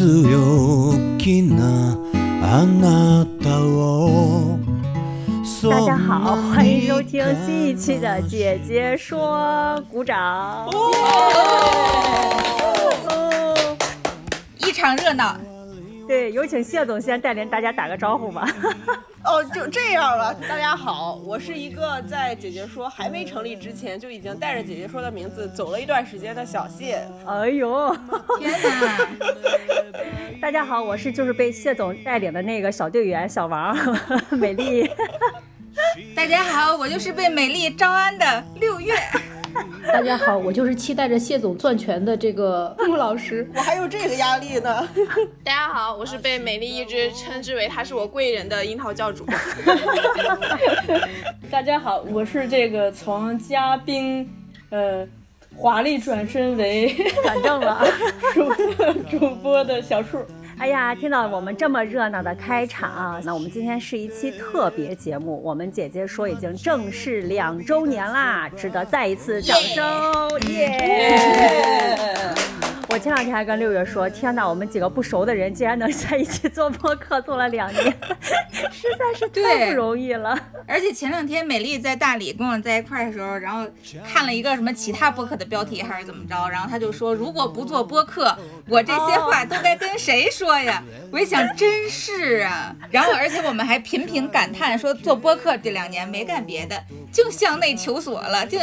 強気なあなたを大家好，欢迎收听新一期的《姐姐说》，鼓掌！一场热闹。 对，有请谢总先带领大家打个招呼吧。哦，就这样了。大家好，我是一个在姐姐说还没成立之前就已经带着姐姐说的名字走了一段时间的小谢。哎呦，天哪！大家好，我是就是被谢总带领的那个小队员小王，美丽。大家好，我就是被美丽招安的六月。大家好，我就是期待着谢总攥拳的这个 穆老师。我还有这个压力呢。大家好，我是被美丽一直称之为他是我贵人的樱桃教主。大家好，我是这个从嘉宾，呃，华丽转身为反正了主主播的小树。哎呀，听到我们这么热闹的开场，那我们今天是一期特别节目。我们姐姐说已经正式两周年啦，值得再一次掌声！耶！我前两天还跟六月说，天哪，我们几个不熟的人竟然能在一起做播客，做了两年，实在是太不容易了。而且前两天美丽在大理跟我在一块的时候，然后看了一个什么其他播客的标题还是怎么着，然后她就说，如果不做播客，我这些话都该跟谁说？说呀，我一想，真是啊。然后，而且我们还频频感叹说，做播客这两年没干别的，就向内求索了，就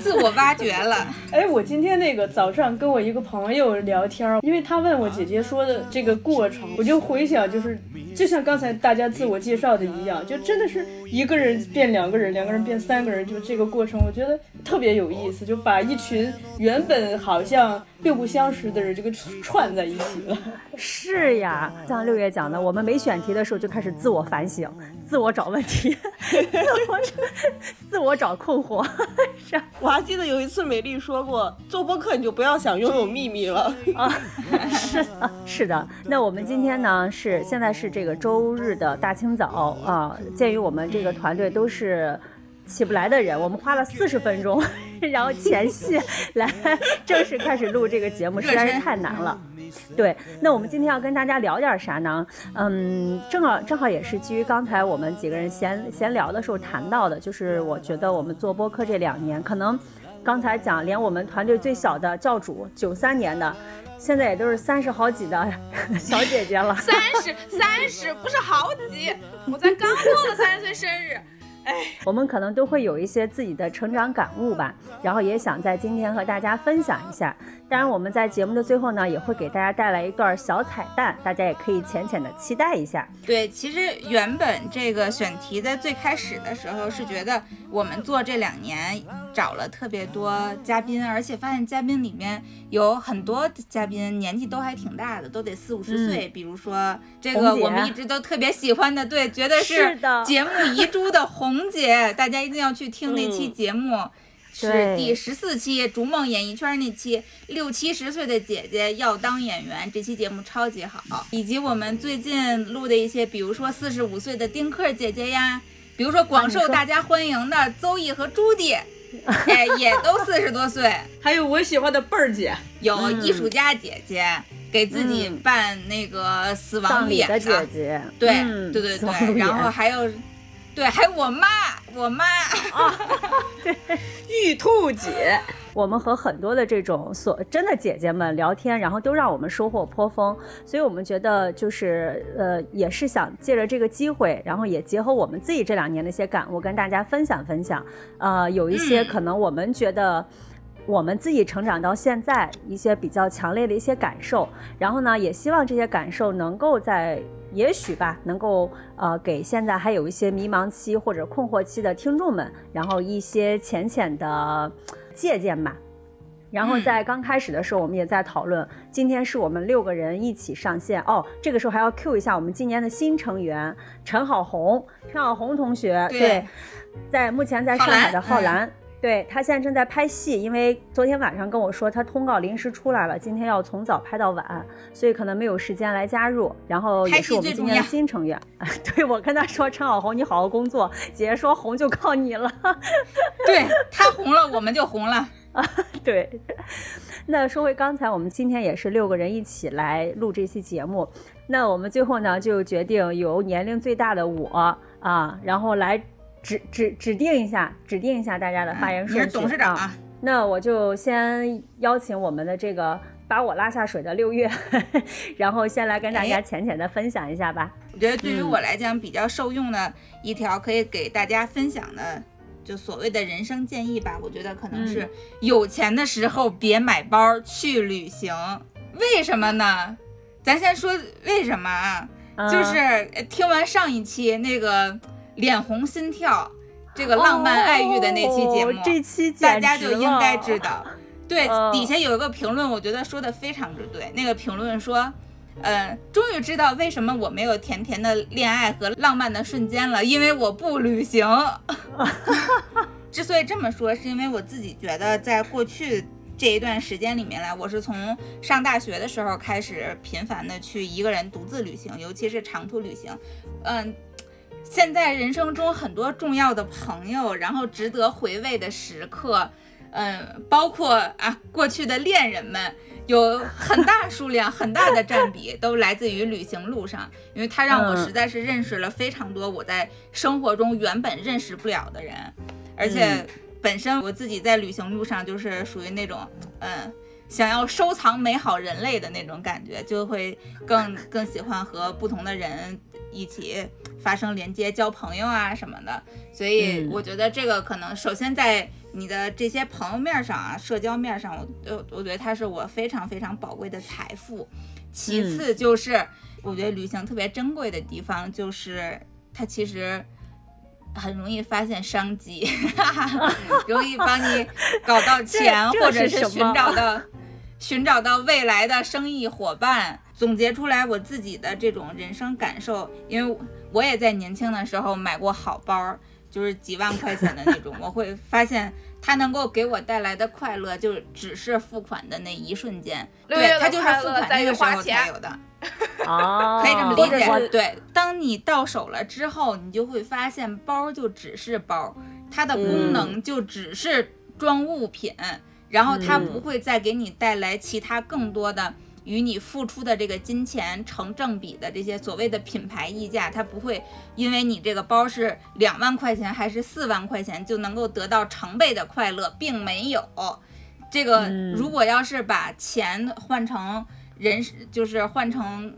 自我挖掘了。哎，我今天那个早上跟我一个朋友聊天，因为他问我姐姐说的这个过程，我就回想，就是就像刚才大家自我介绍的一样，就真的是一个人变两个人，两个人变三个人，就这个过程，我觉得特别有意思，就把一群原本好像。并不相识的人，这个串在一起了。是呀，像六月讲的，我们没选题的时候就开始自我反省，自我找问题，自我自我找困惑。是，我还记得有一次美丽说过，做播客你就不要想拥有秘密了 啊。是的，是的。那我们今天呢，是现在是这个周日的大清早啊。鉴于我们这这个团队都是。起不来的人，我们花了四十分钟，然后前戏来正式开始录这个节目，实在是太难了。对，那我们今天要跟大家聊点啥呢？嗯，正好正好也是基于刚才我们几个人闲闲聊的时候谈到的，就是我觉得我们做播客这两年，可能刚才讲连我们团队最小的教主九三年的，现在也都是三十好几的 小姐姐了。三十三十不是好几，我才刚过了三十岁生日。哎，我们可能都会有一些自己的成长感悟吧，然后也想在今天和大家分享一下。当然，我们在节目的最后呢，也会给大家带来一段小彩蛋，大家也可以浅浅的期待一下。对，其实原本这个选题在最开始的时候是觉得我们做这两年找了特别多嘉宾，而且发现嘉宾里面有很多嘉宾年纪都还挺大的，都得四五十岁。比如说这个我们一直都特别喜欢的，对，觉得是节目遗珠的红。红姐，大家一定要去听那期节目，是第十四期《逐梦演艺圈》那期，六七十岁的姐姐要当演员，这期节目超级好。以及我们最近录的一些，比如说四十五岁的丁克姐姐呀，比如说广受大家欢迎的邹毅和朱迪，哎，也都四十多岁。还有我喜欢的贝儿姐，有艺术家姐姐，给自己办那个死亡礼的姐姐，对对对对，然后还有。对，还有我妈，我妈啊，对，玉兔姐，我们和很多的这种所真的姐姐们聊天，然后都让我们收获颇丰，所以我们觉得就是呃，也是想借着这个机会，然后也结合我们自己这两年的一些感悟，跟大家分享分享。呃，有一些可能我们觉得。我们自己成长到现在一些比较强烈的一些感受，然后呢，也希望这些感受能够在也许吧，能够呃给现在还有一些迷茫期或者困惑期的听众们，然后一些浅浅的借鉴吧。然后嗯在刚开始的时候，我们也在讨论，今天是我们六个人一起上线哦。这个时候还要 Q 一下我们今年的新成员陈好红，陈好红同学，对在目前在上海的浩然。对他现在正在拍戏，因为昨天晚上跟我说他通告临时出来了，今天要从早拍到晚，所以可能没有时间来加入。然后也是我们今天的新成员。对我跟他说陈小红，你好好工作，姐姐说红就靠你了。对他红了，我们就红了。啊，对。那说回刚才，我们今天也是六个人一起来录这期节目。那我们最后呢，就决定由年龄最大的我啊，然后来指指指定一下，指定一下大家的发言顺序。你是董事长啊。那我就先邀请我们的这个把我拉下水的六月，然后先来跟大家浅浅的分享一下吧。我觉得对于我来讲比较受用的一条可以给大家分享的。就所谓的人生建议吧，我觉得可能是有钱的时候别买包去旅行。为什么呢？咱先说为什么啊？嗯、就是听完上一期那个脸红心跳，这个浪漫爱欲的那期节目，哦、这期大家就应该知道。对，哦、底下有一个评论，我觉得说的非常之对。那个评论说。嗯，终于知道为什么我没有甜甜的恋爱和浪漫的瞬间了，因为我不旅行。之所以这么说，是因为我自己觉得，在过去这一段时间里面来，我是从上大学的时候开始频繁的去一个人独自旅行，尤其是长途旅行。嗯，现在人生中很多重要的朋友，然后值得回味的时刻，嗯，包括啊过去的恋人们。有很大数量、很大的占比都来自于旅行路上，因为它让我实在是认识了非常多我在生活中原本认识不了的人，而且本身我自己在旅行路上就是属于那种，嗯，想要收藏美好人类的那种感觉，就会更更喜欢和不同的人一起发生连接、交朋友啊什么的。所以我觉得这个可能首先在。你的这些朋友面上啊，社交面上，我呃，我觉得它是我非常非常宝贵的财富。其次就是，我觉得旅行特别珍贵的地方，就是它其实很容易发现商机，容易帮你搞到钱，或者是寻找到寻找到未来的生意伙伴。总结出来我自己的这种人生感受，因为我也在年轻的时候买过好包。就是几万块钱的那种，我会发现它能够给我带来的快乐，就只是付款的那一瞬间。对，它就是付款那个时候才有的。哦，可以这么理解。对，当你到手了之后，你就会发现包就只是包，它的功能就只是装物品，嗯、然后它不会再给你带来其他更多的。与你付出的这个金钱成正比的这些所谓的品牌溢价，它不会因为你这个包是两万块钱还是四万块钱就能够得到成倍的快乐，并没有。这个如果要是把钱换成人，就是换成，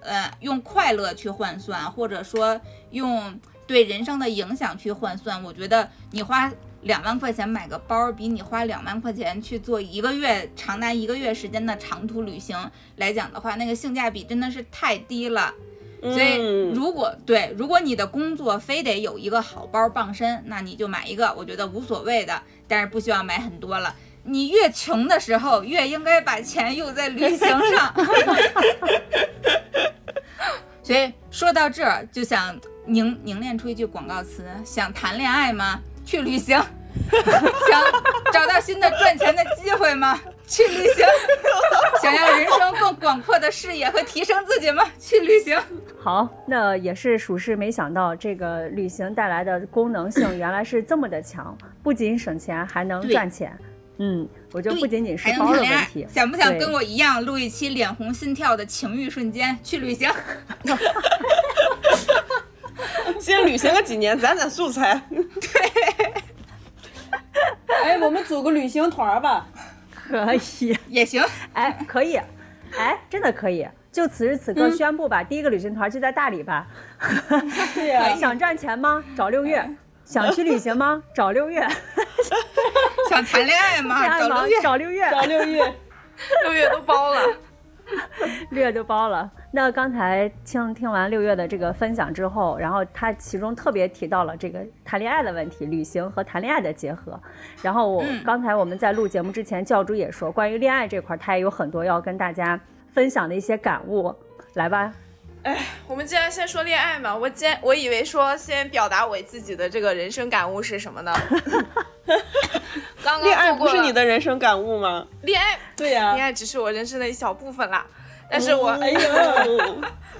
呃，用快乐去换算，或者说用对人生的影响去换算，我觉得你花。两万块钱买个包，比你花两万块钱去做一个月长达一个月时间的长途旅行来讲的话，那个性价比真的是太低了。所以，如果对，如果你的工作非得有一个好包傍身，那你就买一个，我觉得无所谓的，但是不需要买很多了。你越穷的时候，越应该把钱用在旅行上。所以说到这儿，就想凝凝练出一句广告词：想谈恋爱吗？去旅行，想找到新的赚钱的机会吗？去旅行，想要人生更广阔的视野和提升自己吗？去旅行。好，那也是属实没想到，这个旅行带来的功能性原来是这么的强，不仅省钱，还能赚钱。嗯，我觉得不仅仅是包的问题。想不想跟我一样录一期脸红心跳的情欲瞬间？去旅行。先旅行个几年，攒攒素材。对。哎，我们组个旅行团吧。可以，也行。哎，可以。哎，真的可以。就此时此刻宣布吧，嗯、第一个旅行团就在大理吧。对呀、啊。想赚钱吗？找六月。想去旅行吗？找六月。想谈恋爱吗？找六月。找六月。找六月。六月都包了。六月就包了。那刚才听听完六月的这个分享之后，然后他其中特别提到了这个谈恋爱的问题，旅行和谈恋爱的结合。然后我、嗯刚才我们在录节目之前，教主也说，关于恋爱这块儿，他也有很多要跟大家分享的一些感悟。来吧，我们既然先说恋爱嘛，我今我以为说先表达我自己的这个人生感悟是什么呢？刚刚恋爱不是你的人生感悟吗？恋爱，对呀、恋爱只是我人生的一小部分啦。但是我，哎呦，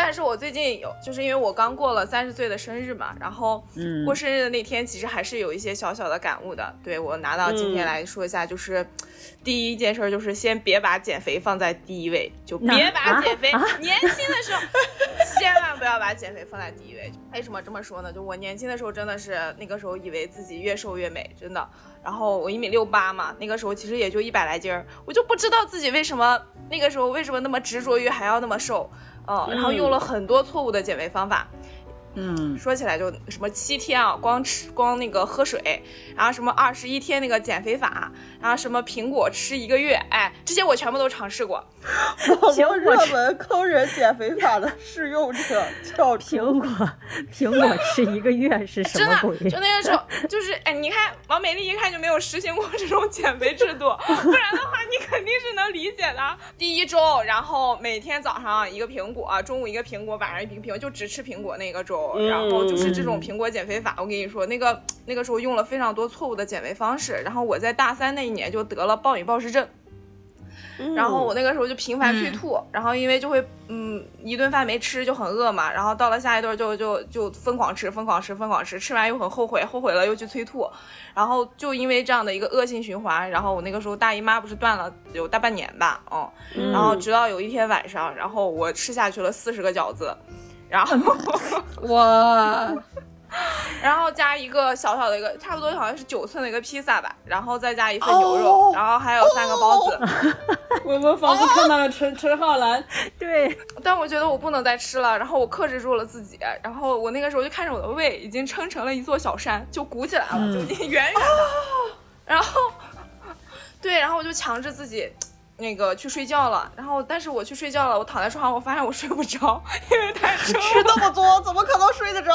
但是我最近有，就是因为我刚过了三十岁的生日嘛，然后嗯过生日的那天，其实还是有一些小小的感悟的。对我拿到今天嗯来说一下，就是、第一件事儿就是先别把减肥放在第一位，就别把啊减肥，啊年轻的时候千万不要把减肥放在第一位。为什么这么说呢？就我年轻的时候真的是那个时候以为自己越瘦越美，真的。然后我一米六八嘛，那个时候其实也就一百来斤儿，我就不知道自己为什么那个时候为什么那么执着于还要那么瘦，嗯，然后用了很多错误的减肥方法。嗯，说起来就什么七天啊，光吃光那个喝水，然后什么二十一天那个减肥法，然后什么苹果吃一个月，哎，这些我全部都尝试过。网络热门坑人减肥法的试用者叫，苹果苹果吃一个月是什真的么鬼？，就那个时候，就是哎，你看王美丽一看就没有实行过这种减肥制度，不然的话你肯定是能理解的。第一周，然后每天早上一个苹果，中午一个苹果，晚上一瓶苹果，就只吃苹果那个周，嗯然后就是这种苹果减肥法。我跟你说，那个那个时候用了非常多错误的减肥方式，然后我在大三那一年就得了暴饮暴食症。然后我那个时候就频繁催吐，然后因为就会嗯一顿饭没吃就很饿嘛，然后到了下一顿就就就疯狂吃疯狂吃疯狂吃，吃完又很后悔，后悔了又去催吐，然后就因为这样的一个恶性循环，然后我那个时候大姨妈不是断了有大半年吧，嗯，嗯然后直到有一天晚上，然后我吃下去了四十个饺子，然后 哇，然后加一个小小的一个，差不多好像是九寸的一个披萨吧，然后再加一份牛肉，哦。然后还有三个包子。我们仿佛看到了陈陈浩南，对，但我觉得我不能再吃了，然后我克制住了自己，然后我那个时候就看着我的胃已经撑成了一座小山，就鼓起来了，就已经远远的，然后，对，然后我就强制自己。那个去睡觉了，然后但是我去睡觉了，我躺在床上，我发现我睡不着，因为太撑吃那么多，怎么可能睡得着？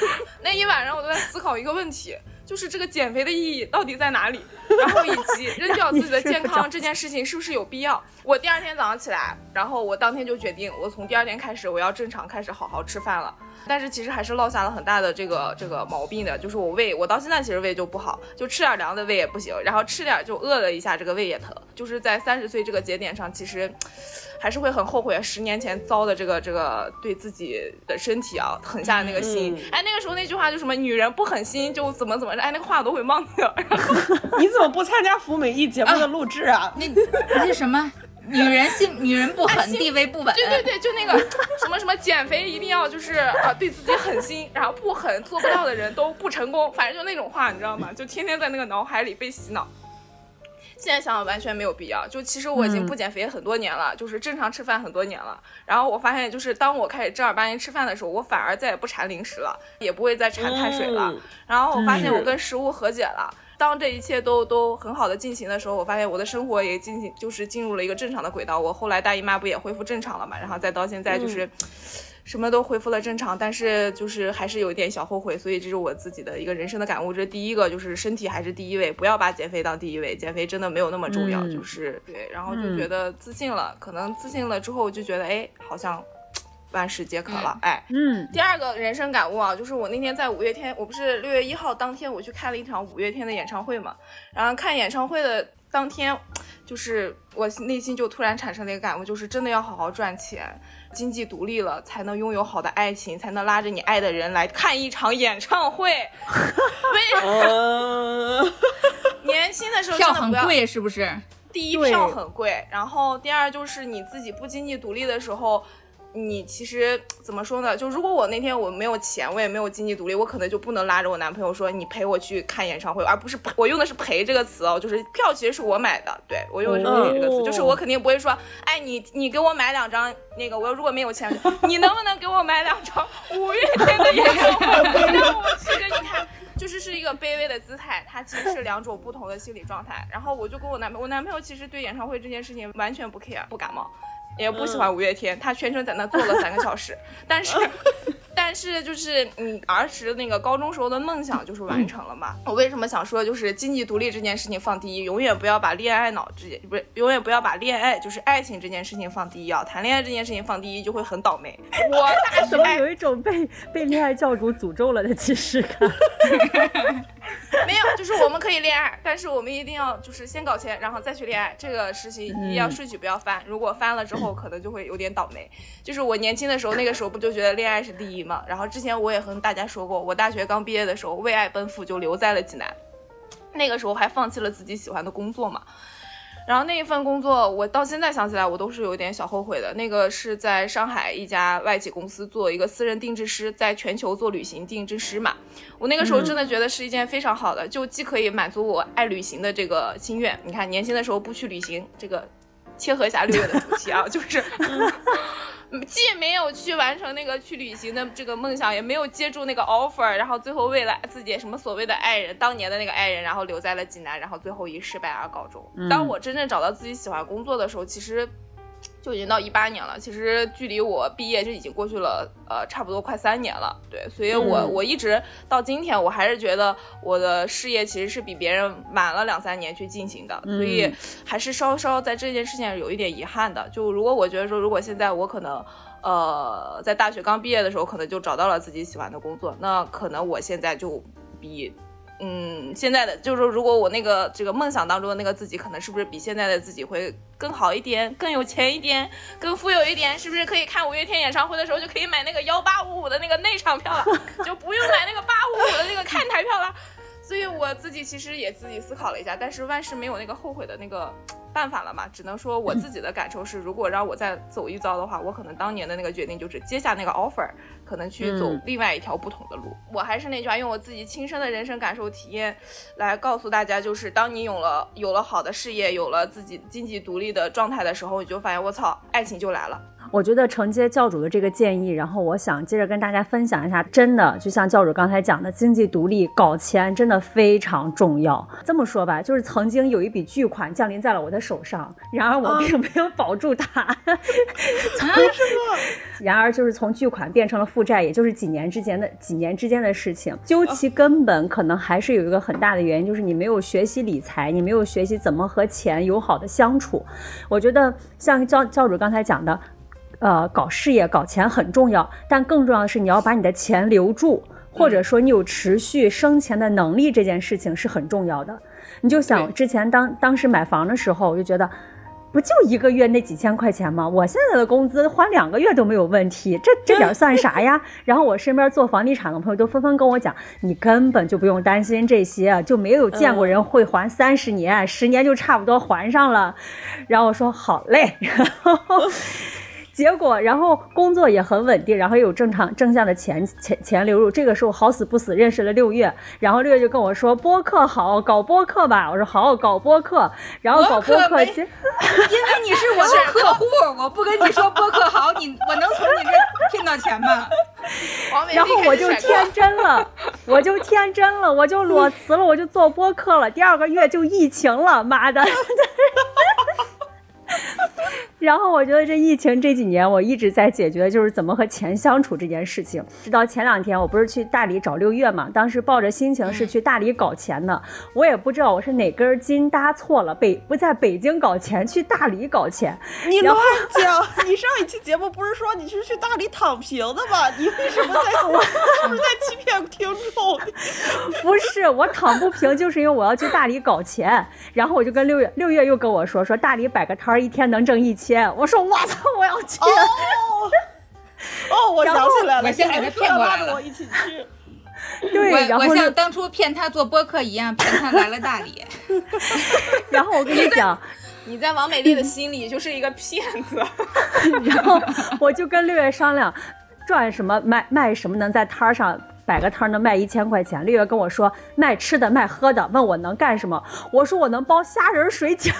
那一晚上我都在思考一个问题，就是这个减肥的意义到底在哪里？然后以及 扔掉自己的健康这件事情是不是有必要？我第二天早上起来，然后我当天就决定，我从第二天开始我要正常开始好好吃饭了。但是其实还是落下了很大的这个这个毛病的，就是我胃，我到现在其实胃就不好，就吃点凉的胃也不行，然后吃点就饿了一下，这个胃也疼。就是在三十岁这个节点上，其实 还是会很后悔十年前遭的这个这个对自己的身体啊狠下的那个心。嗯哎，那个时候那句话就什么女人不狠心就怎么怎么着，哎，那个话我都会忘掉。你怎么不参加福美一节目的录制啊？那那什么，女人心 女人不狠，地位不稳。对对对，就那个 什么什么减肥一定要就是啊、对自己狠心，然后不狠做不到的人都不成功，反正就那种话，你知道吗？就天天在那个脑海里被洗脑。现在想想完全没有必要。就其实我已经不减肥很多年了，就是正常吃饭很多年了。然后我发现，就是当我开始正儿八经吃饭的时候，我反而再也不馋零食了，也不会再馋碳水了。嗯然后我发现嗯我跟食物和解了。当这一切都都很好的进行的时候，我发现我的生活也进行就是进入了一个正常的轨道。我后来大姨妈不也恢复正常了嘛，然后再到现在就是。什么都恢复了正常，但是就是还是有一点小后悔，所以这是我自己的一个人生的感悟。这第一个就是身体还是第一位，不要把减肥当第一位，减肥真的没有那么重要，嗯就是对，然后就觉得自信了，可能自信了之后就觉得哎，好像万事皆可了，哎，嗯第二个人生感悟啊，就是我那天在五月天，我不是六月一号当天我去看了一场五月天的演唱会嘛，然后看演唱会的当天，就是我内心就突然产生了一个感悟，就是真的要好好赚钱，经济独立了，才能拥有好的爱情，才能拉着你爱的人来看一场演唱会。为什么，年轻的时候票真的不要很贵，是不是？第一票很贵，然后第二就是你自己不经济独立的时候，你其实怎么说呢？就如果我那天我没有钱，我也没有经济独立，我可能就不能拉着我男朋友说你陪我去看演唱会，而不是陪我用的是陪这个词哦，就是票其实是我买的，对我用的是陪这个词，哦就是我肯定不会说，哎你你给我买两张那个，我如果没有钱，你能不能给我买两张五月天的演唱会，让我去给你看？就是是一个卑微的姿态，它其实是两种不同的心理状态。然后我就跟我男朋友，我男朋友其实对演唱会这件事情完全不 care，不感冒，也不喜欢五月天，他全程在那坐了三个小时，但是。但是就是你儿时那个高中时候的梦想就是完成了嘛？我为什么想说就是经济独立这件事情放第一，永远不要把恋爱脑这件不是永远不要把恋爱就是爱情这件事情放第一啊！谈恋爱这件事情放第一就会很倒霉。我大学有一种被被恋爱教主诅咒了的既视感。没有，就是我们可以恋爱，但是我们一定要就是先搞钱，然后再去恋爱。这个事情一定要顺序不要翻，如果翻了之后可能就会有点倒霉。就是我年轻的时候，那个时候不就觉得恋爱是第一嘛？然后之前我也和大家说过，我大学刚毕业的时候为爱奔赴，就留在了济南，那个时候还放弃了自己喜欢的工作嘛。然后那一份工作，我到现在想起来，我都是有点小后悔的。那个是在上海一家外企公司做一个私人定制师，在全球做旅行定制师嘛。我那个时候真的觉得是一件非常好的，就既可以满足我爱旅行的这个心愿。你看，年轻的时候不去旅行，这个切合一下六月的主题啊，就是。既没有去完成那个去旅行的这个梦想，也没有接住那个 offer，然后最后为了自己什么所谓的爱人，当年的那个爱人，然后留在了济南，然后最后以失败而告终。当我真正找到自己喜欢工作的时候，其实。就已经到一八年了，其实距离我毕业就已经过去了，呃，差不多快三年了。对，所以我我一直到今天，我还是觉得我的事业其实是比别人晚了两三年去进行的，所以还是稍稍在这件事情上有一点遗憾的。就如果我觉得说，如果现在我可能，呃，在大学刚毕业的时候，可能就找到了自己喜欢的工作，那可能我现在就比。嗯，现在的就是说，如果我那个这个梦想当中的那个自己，可能是不是比现在的自己会更好一点，更有钱一点，更富有一点？是不是可以看五月天演唱会的时候就可以买那个幺八五五的那个内场票了，就不用买那个八五五的那个看台票了？所以我自己其实也自己思考了一下，但是万事没有那个后悔的那个。办法了嘛？只能说我自己的感受是，如果让我再走一遭的话，我可能当年的那个决定就是接下那个 offer，可能去走另外一条不同的路。我还是那句话，用我自己亲身的人生感受体验来告诉大家，就是当你有了有了好的事业，有了自己经济独立的状态的时候，你就发现我操，爱情就来了。我觉得承接教主的这个建议，然后我想接着跟大家分享一下，真的就像教主刚才讲的，经济独立搞钱真的非常重要。这么说吧，就是曾经有一笔巨款降临在了我的手上，然而我并没有保住它。为什么？然而就是从巨款变成了负债，也就是几年之间的几年之间的事情。究其根本，可能还是有一个很大的原因，就是你没有学习理财，你没有学习怎么和钱友好的相处。我觉得像教教主刚才讲的。呃，搞事业、搞钱很重要，但更重要的是你要把你的钱留住，或者说你有持续生钱的能力，这件事情是很重要的。你就想之前当当时买房的时候，我就觉得，不就一个月那几千块钱吗？我现在的工资还两个月都没有问题，这这点算啥呀？然后我身边做房地产的朋友都纷纷跟我讲，你根本就不用担心这些，就没有见过人会还三十年，十年就差不多还上了。然后我说好嘞。结果，然后工作也很稳定，然后又有正常正向的钱钱钱流入。这个时候好死不死认识了六月，然后六月就跟我说播客好，搞播客吧。我说好，搞播客。然后搞播客，因为你是我的客户，我不跟你说播客好，你我能从你这骗到钱吗？然后 我就天真了，我就天真了，我就裸辞了，我就做播客了。第二个月就疫情了，妈的！然后我觉得这疫情这几年，我一直在解决就是怎么和钱相处这件事情。直到前两天，我不是去大理找六月嘛，当时抱着心情是去大理搞钱的，我也不知道我是哪根筋搭错了，北不在北京搞钱，去大理搞钱。你乱讲！你上一期节目不是说你是去大理躺平的吗？你为什么在是不是在欺骗听众？不是，我躺不平，就是因为我要去大理搞钱。然后我就跟六月，六月又跟我说，说大理摆个摊儿，一天能挣一千。我说我操，我要去！哦，我想起来了，我先给他骗过来了，我一起去。对，然后像当初骗他做播客一样，骗他来了大理。然后我跟你讲，你在王美丽的心里就是一个骗子。然后我就跟六月商量，赚什么卖卖什么，能在摊儿上。摆个摊儿能卖一千块钱。六月跟我说卖吃的卖喝的，问我能干什么，我说我能包虾仁水饺。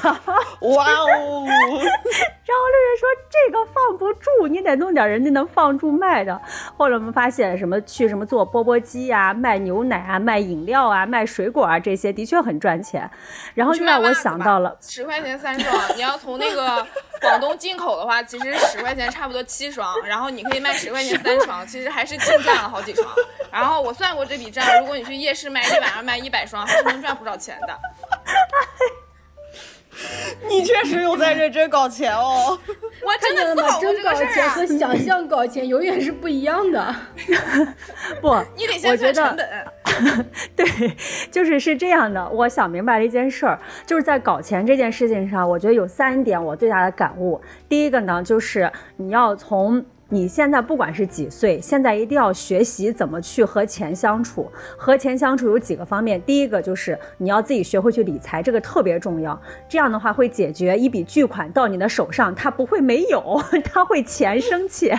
哇哦！然后六月说这个放不住，你得弄点人家能放住卖的。后来我们发现什么去什么做钵钵鸡啊，卖牛奶啊，卖饮料啊，卖水果啊，这些的确很赚钱。然后就让我想到了，十块钱三双，你要从那个广东进口的话，其实十块钱差不多七双，然后你可以卖十块钱三双，其实还是净赚了好几双。然后我算过这笔账，如果你去夜市卖一晚上卖一百双，还是能赚不少钱的。你确实有在认真搞钱哦，我真看见了吗？的思考过真搞。钱和想象搞钱永远是不一样的。不，你得先我觉得算成本。对，就是是这样的。我想明白了一件事儿，就是在搞钱这件事情上，我觉得有三点我最大的感悟。第一个呢，就是你要从你现在不管是几岁，现在一定要学习怎么去和钱相处。和钱相处有几个方面，第一个就是你要自己学会去理财，这个特别重要。这样的话会解决一笔巨款到你的手上，它不会没有，它会钱生钱，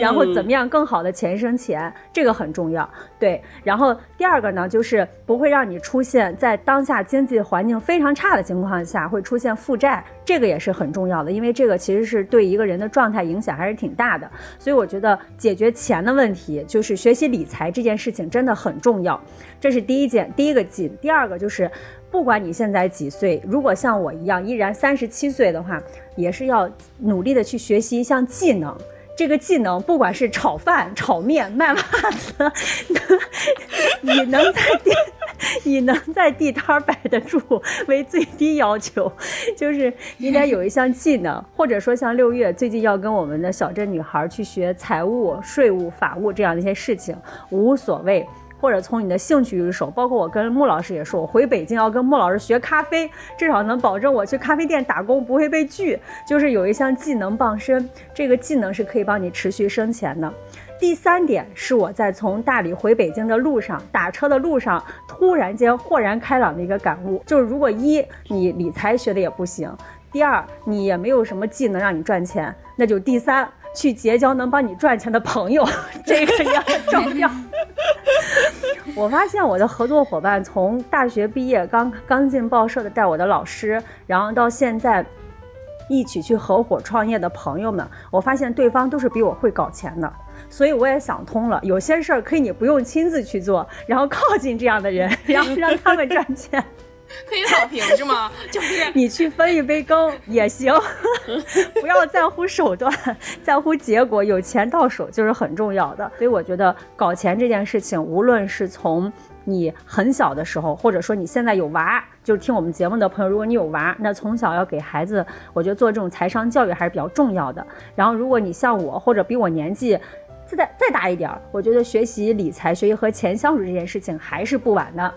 然后怎么样更好的钱生钱，这个很重要。对，然后第二个呢，就是不会让你出现在当下经济环境非常差的情况下会出现负债，这个也是很重要的，因为这个其实是对一个人的状态影响还是挺大的。所以我觉得解决钱的问题，就是学习理财这件事情真的很重要，这是第一件，第一个紧。第二个就是，不管你现在几岁，如果像我一样依然三十七岁的话，也是要努力的去学习一项技能。这个技能，不管是炒饭、炒面、卖袜子，能以能在地，以能在地摊儿摆得住为最低要求，就是应该有一项技能，或者说像六月最近要跟我们的小镇女孩去学财务、税务、法务这样的一些事情，无所谓。或者从你的兴趣入手，包括我跟穆老师也说，我回北京要跟穆老师学咖啡，至少能保证我去咖啡店打工不会被拒。就是有一项技能傍身，这个技能是可以帮你持续生钱的。第三点是我在从大理回北京的路上，打车的路上，突然间豁然开朗的一个感悟，就是如果一你理财学的也不行，第二你也没有什么技能让你赚钱，那就第三去结交能帮你赚钱的朋友，这个也很重要。我发现我的合作伙伴从大学毕业刚刚进报社的带我的老师，然后到现在一起去合伙创业的朋友们，我发现对方都是比我会搞钱的。所以我也想通了，有些事儿可以你不用亲自去做，然后靠近这样的人，然后让他们赚钱。可以躺平是吗？就是你去分一杯羹也行，不要在乎手段，在乎结果，有钱到手就是很重要的。所以我觉得搞钱这件事情，无论是从你很小的时候，或者说你现在有娃，就是听我们节目的朋友，如果你有娃，那从小要给孩子，我觉得做这种财商教育还是比较重要的。然后如果你像我，或者比我年纪再再大一点儿，我觉得学习理财、学习和钱相处这件事情还是不晚的。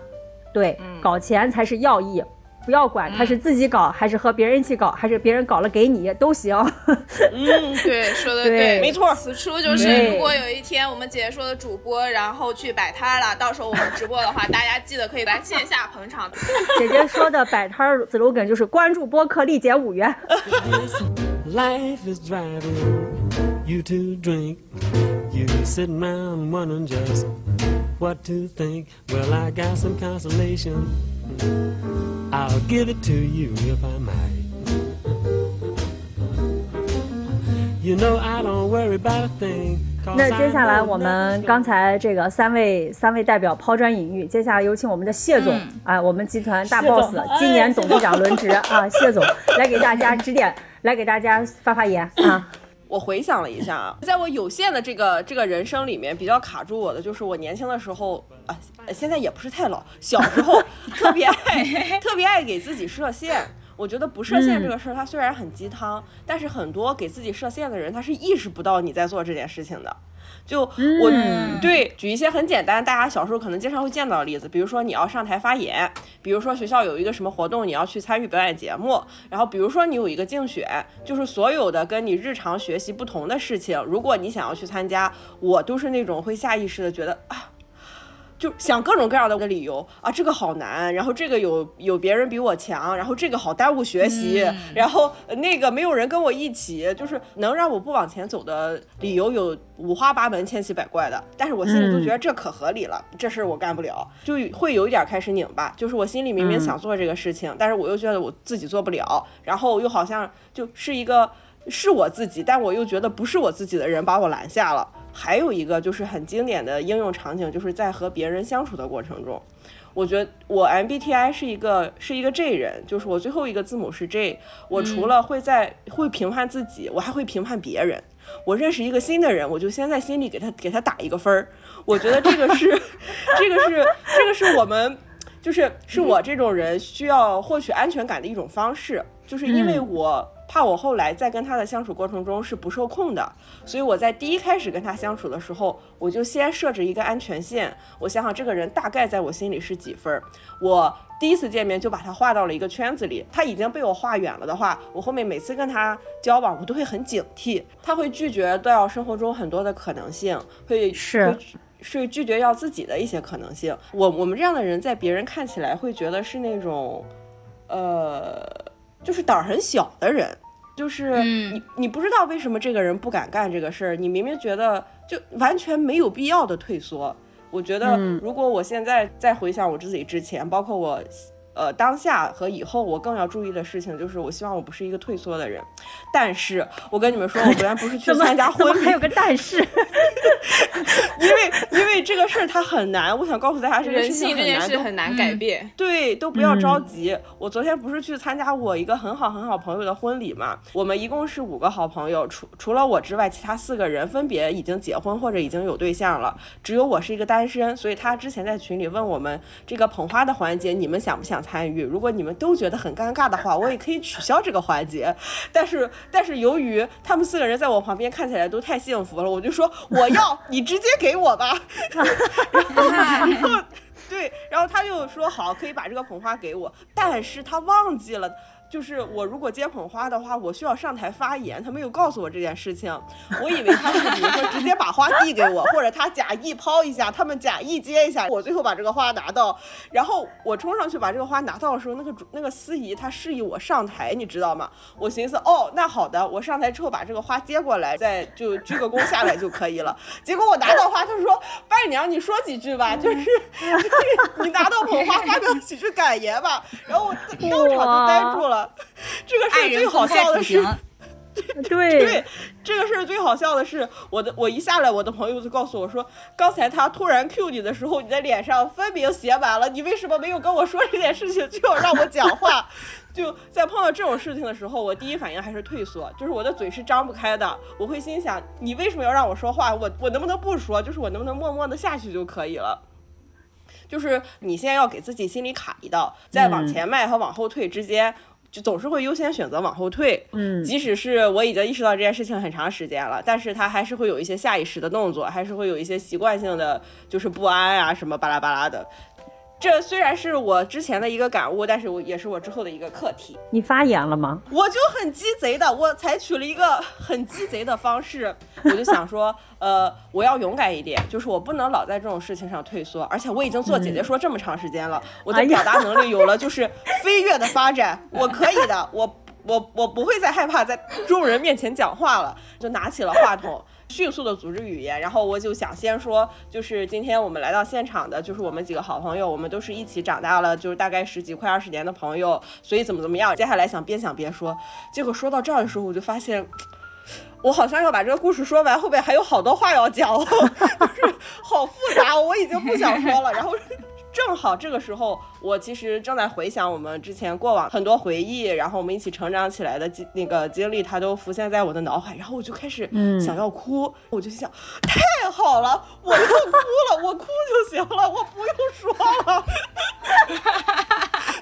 对，搞钱才是要义，不要管他是自己搞，还是和别人一起搞，还是别人搞了给你都行。嗯，对，说的对没错此处就是，如果有一天我们姐姐说的主播，然后去摆摊了，到时候我们直播的话，大家记得可以来线下捧场。姐姐说的摆摊儿 slogan 就是关注播客立减五元。Life is driving you to drink. You sitting around wondering just what to think. Well, I got some consolation. i'll give it to you if i might. You know i don't worry about a thing 那接下来我们刚才这个三位三位代表抛砖引玉接下来有请我们的谢总啊我们集团大 boss 今年董事长轮值啊谢总来给大家指点来给大家发发言啊。我回想了一下啊，在我有限的这个这个人生里面，比较卡住我的就是我年轻的时候啊，呃现在也不是太老，小时候 特别爱特别爱给自己设限。我觉得不设限这个事儿，它虽然很鸡汤，但是很多给自己设限的人，他是意识不到你在做这件事情的。就我、对举一些很简单，大家小时候可能经常会见到的例子，比如说你要上台发言，比如说学校有一个什么活动，你要去参与表演节目，然后比如说你有一个竞选，就是所有的跟你日常学习不同的事情，如果你想要去参加，我都是那种会下意识的觉得啊。就想各种各样的理由啊，这个好难，然后这个有有别人比我强，然后这个好耽误学习，然后那个没有人跟我一起，就是能让我不往前走的理由有五花八门、千奇百怪的。但是我心里都觉得这可合理了，这事儿我干不了，就会有一点开始拧巴。就是我心里明明想做这个事情，但是我又觉得我自己做不了，然后又好像就是一个是我自己，但我又觉得不是我自己的人把我拦下了。还有一个就是很经典的应用场景，就是在和别人相处的过程中，我觉得我 MBTI 是一个是一个 J 人，就是我最后一个字母是 J。我除了会在会评判自己，我还会评判别人。我认识一个新的人，我就先在心里给他给他打一个分儿。我觉得这个是 这个是这个是我们就是是我这种人需要获取安全感的一种方式，就是因为我。怕我后来在跟他的相处过程中是不受控的，所以我在第一开始跟他相处的时候，我就先设置一个安全线。我想想这个人大概在我心里是几分儿，我第一次见面就把他画到了一个圈子里。他已经被我画远了的话，我后面每次跟他交往，我都会很警惕。他会拒绝掉生活中很多的可能性，会是是拒绝掉自己的一些可能性。我我们这样的人在别人看起来会觉得是那种，呃。就是胆儿很小的人，就是你你不知道为什么这个人不敢干这个事儿，你明明觉得就完全没有必要的退缩。我觉得如果我现在再回想我自己之前，包括我。呃，当下和以后我更要注意的事情就是，我希望我不是一个退缩的人。但是我跟你们说，我昨天不是去参加婚礼，还有个但是，因为因为这个事儿它很难。我想告诉大家，这个事情很难，很难改变。对，都不要着急。我昨天不是去参加我一个很好很好朋友的婚礼嘛？我们一共是五个好朋友，除除了我之外，其他四个人分别已经结婚或者已经有对象了，只有我是一个单身。所以他之前在群里问我们这个捧花的环节，你们想不想？参与，如果你们都觉得很尴尬的话，我也可以取消这个环节。但是，但是由于他们四个人在我旁边看起来都太幸福了，我就说 我要你直接给我吧。然后，对，然后他就说好，可以把这个捧花给我，但是他忘记了。就是我如果接捧花的话，我需要上台发言，他没有告诉我这件事情。我以为他是比如说直接把花递给我，或者他假意抛一下，他们假意接一下，我最后把这个花拿到。然后我冲上去把这个花拿到的时候，那个主那个司仪他示意我上台，你知道吗？我寻思哦，那好的，我上台之后把这个花接过来，再就鞠个躬下来就可以了。结果我拿到花，他说伴娘你说几句吧，就是 你拿到捧花发表几句感言吧。然后我当场就呆住了。这个事最好笑的是，对对，这个事儿最好笑的是，我的我一下来，我的朋友就告诉我说，刚才他突然 Q 你的时候，你的脸上分明写满了，你为什么没有跟我说这件事情，就要让我讲话？就在碰到这种事情的时候，我第一反应还是退缩，就是我的嘴是张不开的，我会心想，你为什么要让我说话？我我能不能不说？就是我能不能默默的下去就可以了？就是你先要给自己心里卡一道，在往前迈和往后退之间。就总是会优先选择往后退，嗯，即使是我已经意识到这件事情很长时间了，但是他还是会有一些下意识的动作，还是会有一些习惯性的就是不安啊什么巴拉巴拉的。这虽然是我之前的一个感悟，但是我也是我之后的一个课题。你发言了吗？我就很鸡贼的，我采取了一个很鸡贼的方式，我就想说，呃，我要勇敢一点，就是我不能老在这种事情上退缩，而且我已经做姐姐说这么长时间了，我的表达能力有了就是飞跃的发展，我可以的，我我我不会再害怕在众人面前讲话了，就拿起了话筒。迅速的组织语言，然后我就想先说，就是今天我们来到现场的，就是我们几个好朋友，我们都是一起长大了，就是大概十几快二十年的朋友，所以怎么怎么样。接下来想边想边说，结果说到这儿的时候，我就发现，我好像要把这个故事说完，后边还有好多话要讲，就是好复杂，我已经不想说了，然后。正好这个时候，我其实正在回想我们之前过往很多回忆，然后我们一起成长起来的经那个经历，它都浮现在我的脑海，然后我就开始想要哭，我就想，太好了，我要哭了，我哭就行了，我不用说了。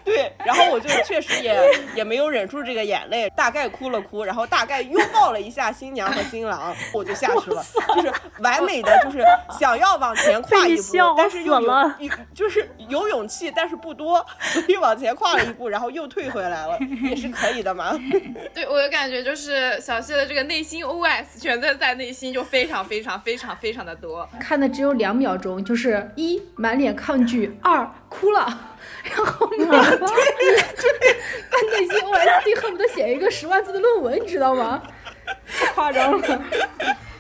对，然后我就确实也 也没有忍住这个眼泪，大概哭了哭，然后大概拥抱了一下新娘和新郎，我就下去了，就是完美的，就是想要往前跨一步，但是又有就是有勇气，但是不多，所以往前跨了一步，然后又退回来了，也是可以的嘛。对，我的感觉就是小谢的这个内心 OS 全在在内心就非常非常非常非常的多，看的只有两秒钟，就是一满脸抗拒，二哭了。然后每天按内心 OSD 恨不得写一个十万字的论文，你知道吗？太夸张了。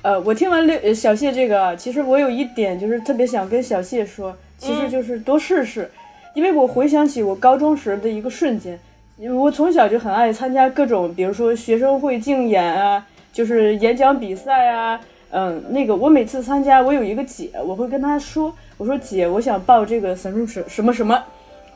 呃，我听完六小谢这个，其实我有一点就是特别想跟小谢说，其实就是多试试，因为我回想起我高中时的一个瞬间，我从小就很爱参加各种，比如说学生会竞演啊，就是演讲比赛啊，嗯，那个我每次参加，我有一个姐，我会跟她说，我说姐，我想报这个什么什什么什么。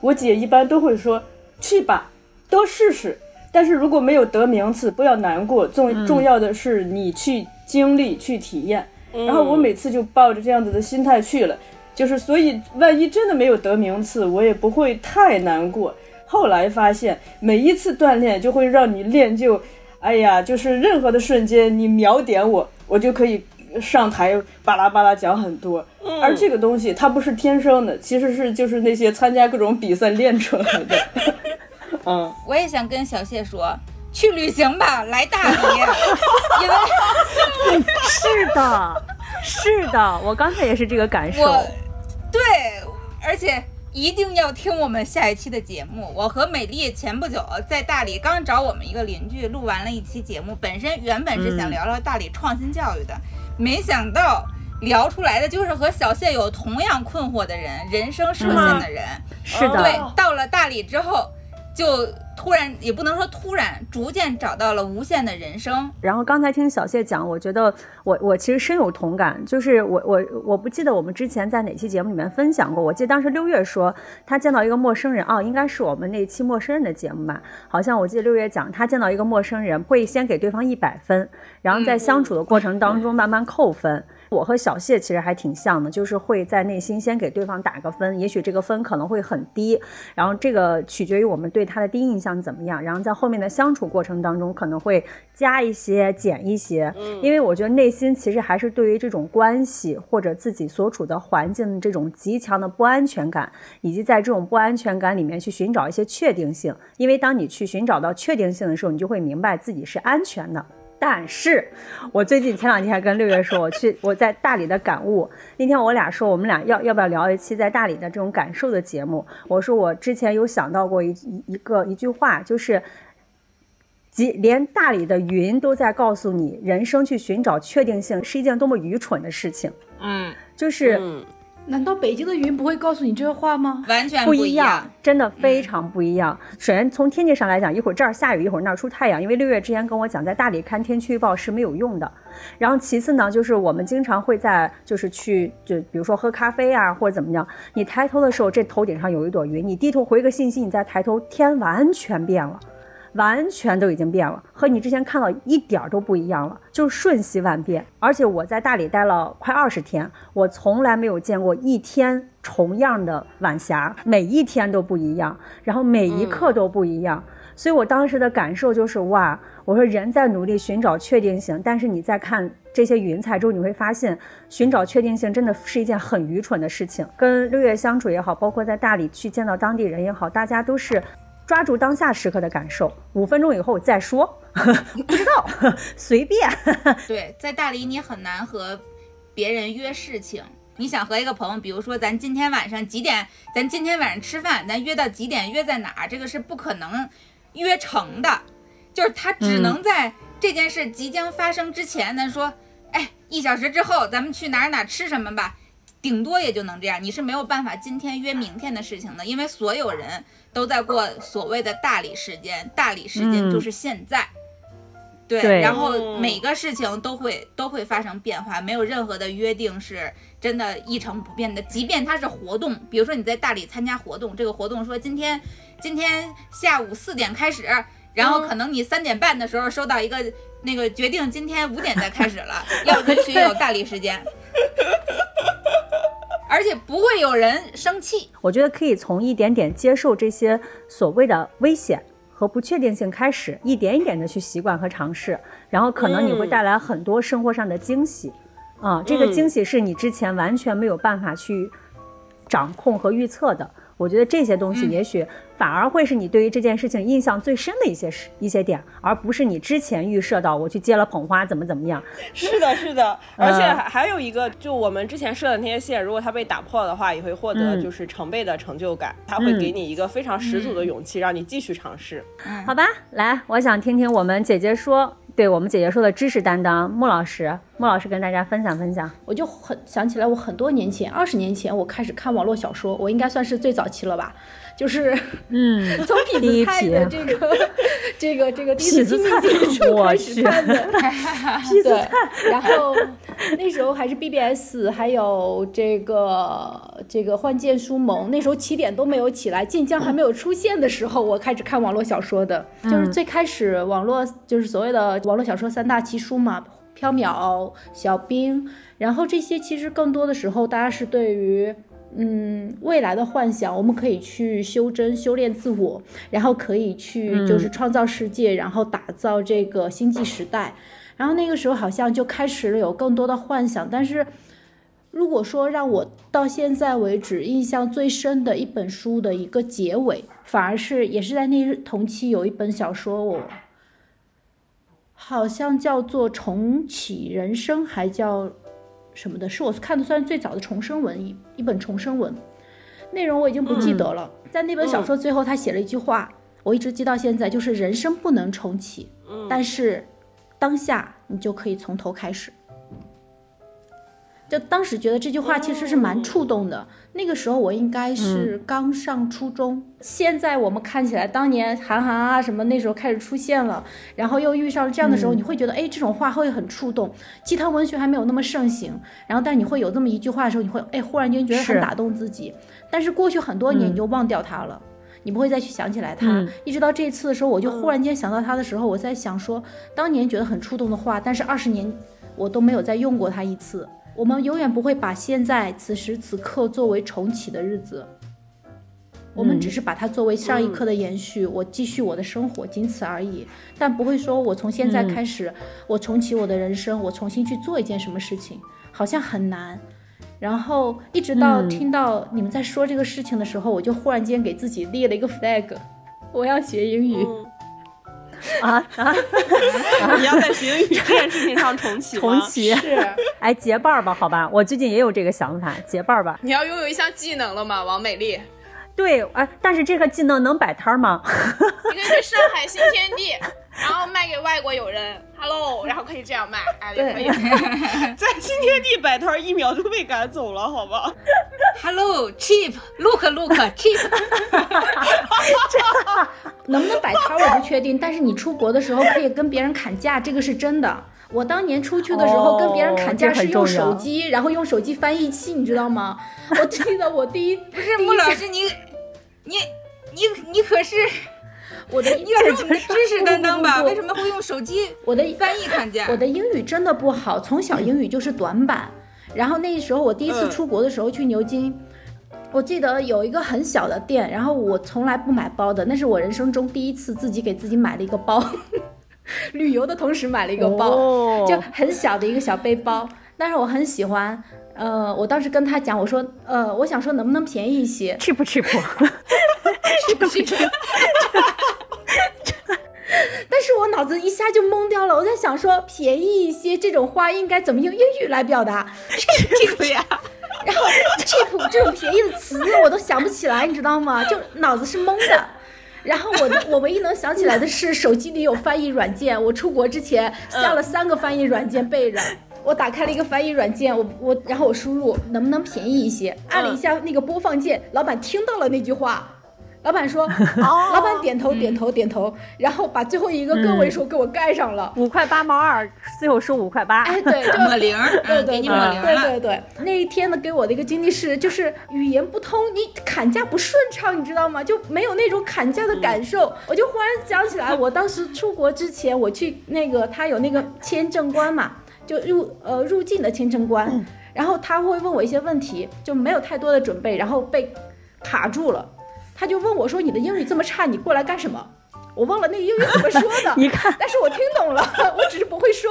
我姐一般都会说：“去吧，多试试。但是如果没有得名次，不要难过。重重要的是你去经历、去体验。然后我每次就抱着这样子的心态去了，就是所以万一真的没有得名次，我也不会太难过。后来发现，每一次锻炼就会让你练就，哎呀，就是任何的瞬间你秒点我，我就可以。”上台巴拉巴拉讲很多，而这个东西它不是天生的，其实是就是那些参加各种比赛练出来的。嗯，我也想跟小谢说，去旅行吧，来大理，因为 是的，是的，我刚才也是这个感受。对，而且一定要听我们下一期的节目。我和美丽前不久在大理刚找我们一个邻居录完了一期节目，本身原本是想聊聊大理创新教育的。没想到聊出来的就是和小谢有同样困惑的人，人生设限的人。是的，对，到了大理之后，就突然也不能说突然，逐渐找到了无限的人生。然后刚才听小谢讲，我觉得我我其实深有同感。就是我我我不记得我们之前在哪期节目里面分享过。我记得当时六月说他见到一个陌生人，哦，应该是我们那期陌生人的节目吧？好像我记得六月讲他见到一个陌生人会先给对方一百分。然后在相处的过程当中慢慢扣分，我和小谢其实还挺像的，就是会在内心先给对方打个分，也许这个分可能会很低，然后这个取决于我们对他的第一印象怎么样，然后在后面的相处过程当中可能会加一些减一些，因为我觉得内心其实还是对于这种关系或者自己所处的环境的这种极强的不安全感，以及在这种不安全感里面去寻找一些确定性，因为当你去寻找到确定性的时候，你就会明白自己是安全的。但是，我最近前两天还跟六月说，我去我在大理的感悟。那天我俩说，我们俩要要不要聊一期在大理的这种感受的节目？我说我之前有想到过一一一个一句话，就是，即连大理的云都在告诉你，人生去寻找确定性是一件多么愚蠢的事情。嗯，就是。难道北京的云不会告诉你这话吗？完全不一样，真的非常不一样。首先从天气上来讲，一会儿这儿下雨，一会儿那儿出太阳。因为六月之前跟我讲，在大理看天气预报是没有用的。然后其次呢，就是我们经常会在就是去就比如说喝咖啡啊，或者怎么样，你抬头的时候，这头顶上有一朵云，你低头回个信息，你再抬头，天完全变了。完全都已经变了，和你之前看到一点儿都不一样了，就是瞬息万变。而且我在大理待了快二十天，我从来没有见过一天重样的晚霞，每一天都不一样，然后每一刻都不一样。所以我当时的感受就是哇，我说人在努力寻找确定性，但是你在看这些云彩之后，你会发现寻找确定性真的是一件很愚蠢的事情。跟六月相处也好，包括在大理去见到当地人也好，大家都是。抓住当下时刻的感受，五分钟以后再说，不知道，随便。对，在大理你很难和别人约事情。你想和一个朋友，比如说咱今天晚上几点，咱今天晚上吃饭，咱约到几点，约在哪儿，这个是不可能约成的。就是他只能在这件事即将发生之前，咱说，哎，一小时之后咱们去哪儿哪儿吃什么吧。顶多也就能这样，你是没有办法今天约明天的事情的，因为所有人都在过所谓的大理时间，大理时间就是现在，对，然后每个事情都会都会发生变化，没有任何的约定是真的一成不变的，即便它是活动，比如说你在大理参加活动，这个活动说今天今天下午四点开始，然后可能你三点半的时候收到一个那个决定，今天五点再开始了，要允许有大理时间。而且不会有人生气。我觉得可以从一点点接受这些所谓的危险和不确定性开始，一点一点的去习惯和尝试，然后可能你会带来很多生活上的惊喜。啊，这个惊喜是你之前完全没有办法去掌控和预测的。我觉得这些东西也许反而会是你对于这件事情印象最深的一些事一些点，而不是你之前预设到我去接了捧花怎么怎么样。是的，是的，而且还还有一个，就我们之前设的那些线，如果它被打破的话，也会获得就是成倍的成就感，它会给你一个非常十足的勇气，让你继续尝试。好吧，来，我想听听我们姐姐说。对我们姐姐说的知识担当，莫老师，莫老师跟大家分享分享。我就很想起来，我很多年前，二十年前，我开始看网络小说，我应该算是最早期了吧。就是，嗯，从痞子蔡的这个这个这个第一次亲密接触开始看的，痞子蔡。然后那时候还是 BBS，还有这个这个幻剑书盟，那时候起点都没有起来，晋江还没有出现的时候，我开始看网络小说的，就是最开始网络就是所谓的网络小说三大奇书嘛，缥缈、小兵，然后这些其实更多的时候大家是对于。嗯，未来的幻想，我们可以去修真、修炼自我，然后可以去就是创造世界，然后打造这个星际时代。然后那个时候好像就开始了有更多的幻想。但是如果说让我到现在为止印象最深的一本书的一个结尾，反而是也是在那同期有一本小说，我好像叫做《重启人生》，还叫。什么的，是我看的算是最早的重生文一一本重生文，内容我已经不记得了。在那本小说最后，他写了一句话，我一直记到现在，就是人生不能重启，但是当下你就可以从头开始。就当时觉得这句话其实是蛮触动的。那个时候我应该是刚上初中。现在我们看起来，当年韩寒啊什么那时候开始出现了，然后又遇上了这样的时候，你会觉得哎，这种话会很触动。鸡汤文学还没有那么盛行，然后但你会有这么一句话的时候，你会哎忽然间觉得很打动自己。但是过去很多年你就忘掉它了，你不会再去想起来它。一直到这次的时候，我就忽然间想到它的时候，我在想说，当年觉得很触动的话，但是二十年我都没有再用过它一次。我们永远不会把现在此时此刻作为重启的日子，我们只是把它作为上一刻的延续。我继续我的生活，仅此而已。但不会说我从现在开始，我重启我的人生，我重新去做一件什么事情，好像很难。然后一直到听到你们在说这个事情的时候，我就忽然间给自己立了一个 flag，我要学英语。啊啊！你要在学英语这件事情上重启重启是，哎，结伴儿吧，好吧，我最近也有这个想法，结伴儿吧。你要拥有一项技能了吗，王美丽？对，哎，但是这个技能能摆摊吗？你可以去上海新天地，然后卖给外国友人，Hello，然后可以这样卖，哎，可以。在新天地摆摊，一秒就被赶走了，好吧？Hello，cheap，look，look，cheap。能不能摆摊我不确定，但是你出国的时候可以跟别人砍价，这个是真的。我当年出去的时候跟别人砍价是用手机，然后用手机翻译器，你知道吗？我记得我第一不是穆老师，你你你你可是我的，你可是知识担当吧？为什么会用手机？我的翻译看见，我的英语真的不好，从小英语就是短板。然后那时候我第一次出国的时候去牛津。我记得有一个很小的店，然后我从来不买包的，那是我人生中第一次自己给自己买了一个包，旅游的同时买了一个包，就很小的一个小背包，但是我很喜欢。呃，我当时跟他讲，我说，呃，我想说能不能便宜一些？吃不吃不？吃不吃？但是我脑子一下就懵掉了，我在想说便宜一些这种话应该怎么用英语来表达？？cheap 呀。然后 cheap 这种便宜的词我都想不起来，你知道吗？就脑子是懵的。然后我我唯一能想起来的是手机里有翻译软件，我出国之前下了三个翻译软件备着。我打开了一个翻译软件，我我然后我输入能不能便宜一些，按了一下那个播放键，老板听到了那句话。老板说：“ 老板点头点头点头，然后把最后一个个位数给我盖上了，五块八毛二，最后收五块八。哎，对，抹零，对对对，抹零对对对。那一天呢，给我的一个经历是，就是语言不通，你砍价不顺畅，你知道吗？就没有那种砍价的感受。我就忽然想起来，我当时出国之前，我去那个他有那个签证官嘛。”就入呃入境的签证官，然后他会问我一些问题，就没有太多的准备，然后被卡住了。他就问我说：“你的英语这么差，你过来干什么？”我忘了那个英语怎么说的，你看，但是我听懂了，我只是不会说。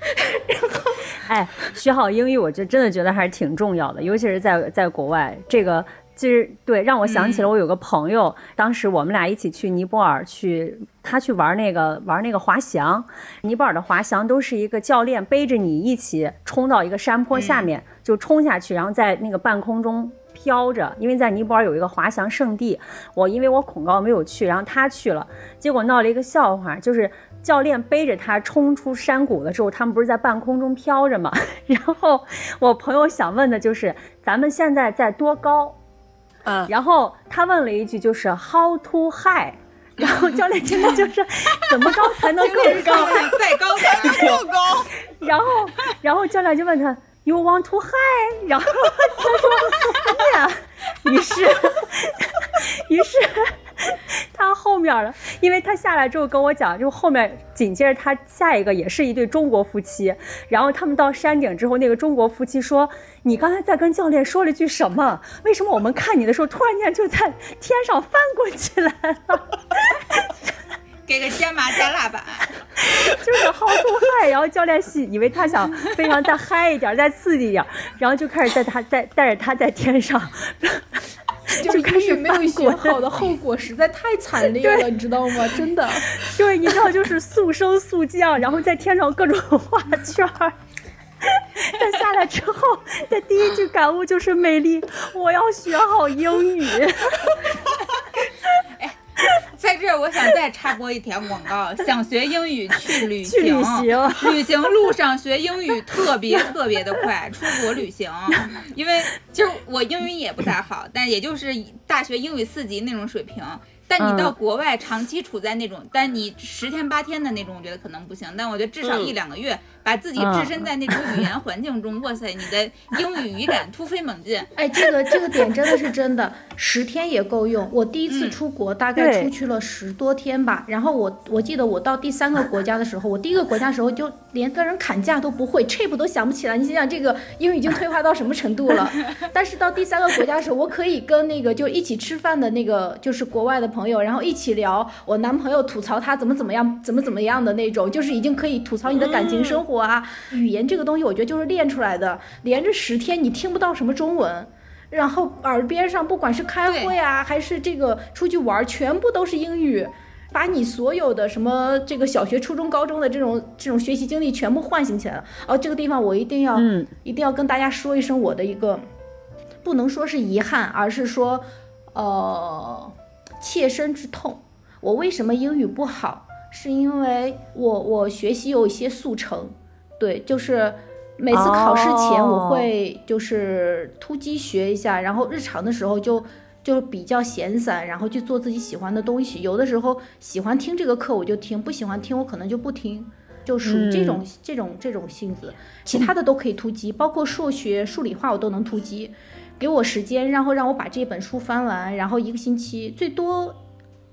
然后，哎，学好英语，我就真的觉得还是挺重要的，尤其是在在国外。这个其实对，让我想起了我有个朋友，当时我们俩一起去尼泊尔去，他去玩那个玩那个滑翔。尼泊尔的滑翔都是一个教练背着你一起冲到一个山坡下面，就冲下去，然后在那个半空中。飘着，因为在尼泊尔有一个滑翔圣地，我因为我恐高没有去，然后他去了，结果闹了一个笑话，就是教练背着他冲出山谷的时候，他们不是在半空中飘着吗？然后我朋友想问的就是，咱们现在在多高？嗯，然后他问了一句，就是 How to high？然后教练真的就是怎么高才能更高？再高才能更高？然后，然后教练就问他。You want to high？然后他说：“ 哎呀。”于是，于是 他后面了，因为他下来之后跟我讲，就后面紧接着他下一个也是一对中国夫妻，然后他们到山顶之后，那个中国夫妻说：“你刚才在跟教练说了句什么？为什么我们看你的时候，突然间就在天上翻滚起来了？”给个加码加辣版，就是好酷嗨，然后教练系以为他想非常再嗨一点，再刺激一点，然后就开始带他在带着他在天上，就开始没有学好的 后果实在太惨烈了，你知道吗？真的，对，你知道就是速升速降，然后在天上各种画圈儿，但下来之后的第一句感悟就是美丽，我要学好英语。在这儿，我想再插播一条广告：想学英语去旅行，旅行，旅行路上学英语特别特别的快。出国旅行，因为其实我英语也不咋好，但也就是大学英语四级那种水平。但你到国外长期处在那种，但你十天八天的那种，我觉得可能不行。但我觉得至少一两个月。把自己置身在那种语言环境中，哇塞，你的英语语感突飞猛进。哎，这个这个点真的是真的，十天也够用。我第一次出国大概出去了十多天吧，然后我我记得我到第三个国家的时候，我第一个国家的时候就连跟人砍价都不会，trip 都想不起来。你想想这个英语已经退化到什么程度了？但是到第三个国家的时候，我可以跟那个就一起吃饭的那个就是国外的朋友，然后一起聊我男朋友吐槽他怎么怎么样，怎么怎么样的那种，就是已经可以吐槽你的感情生活。啊，语言这个东西，我觉得就是练出来的。连着十天，你听不到什么中文，然后耳边上不管是开会啊，还是这个出去玩，全部都是英语，把你所有的什么这个小学、初中、高中的这种这种学习经历全部唤醒起来了。哦，这个地方我一定要，一定要跟大家说一声我的一个，不能说是遗憾，而是说，呃，切身之痛。我为什么英语不好？是因为我我学习有一些速成。对，就是每次考试前我会就是突击学一下，然后日常的时候就就比较闲散，然后去做自己喜欢的东西。有的时候喜欢听这个课我就听，不喜欢听我可能就不听，就属于这种这种这种性子。其他的都可以突击，包括数学、数理化我都能突击。给我时间，然后让我把这本书翻完，然后一个星期最多。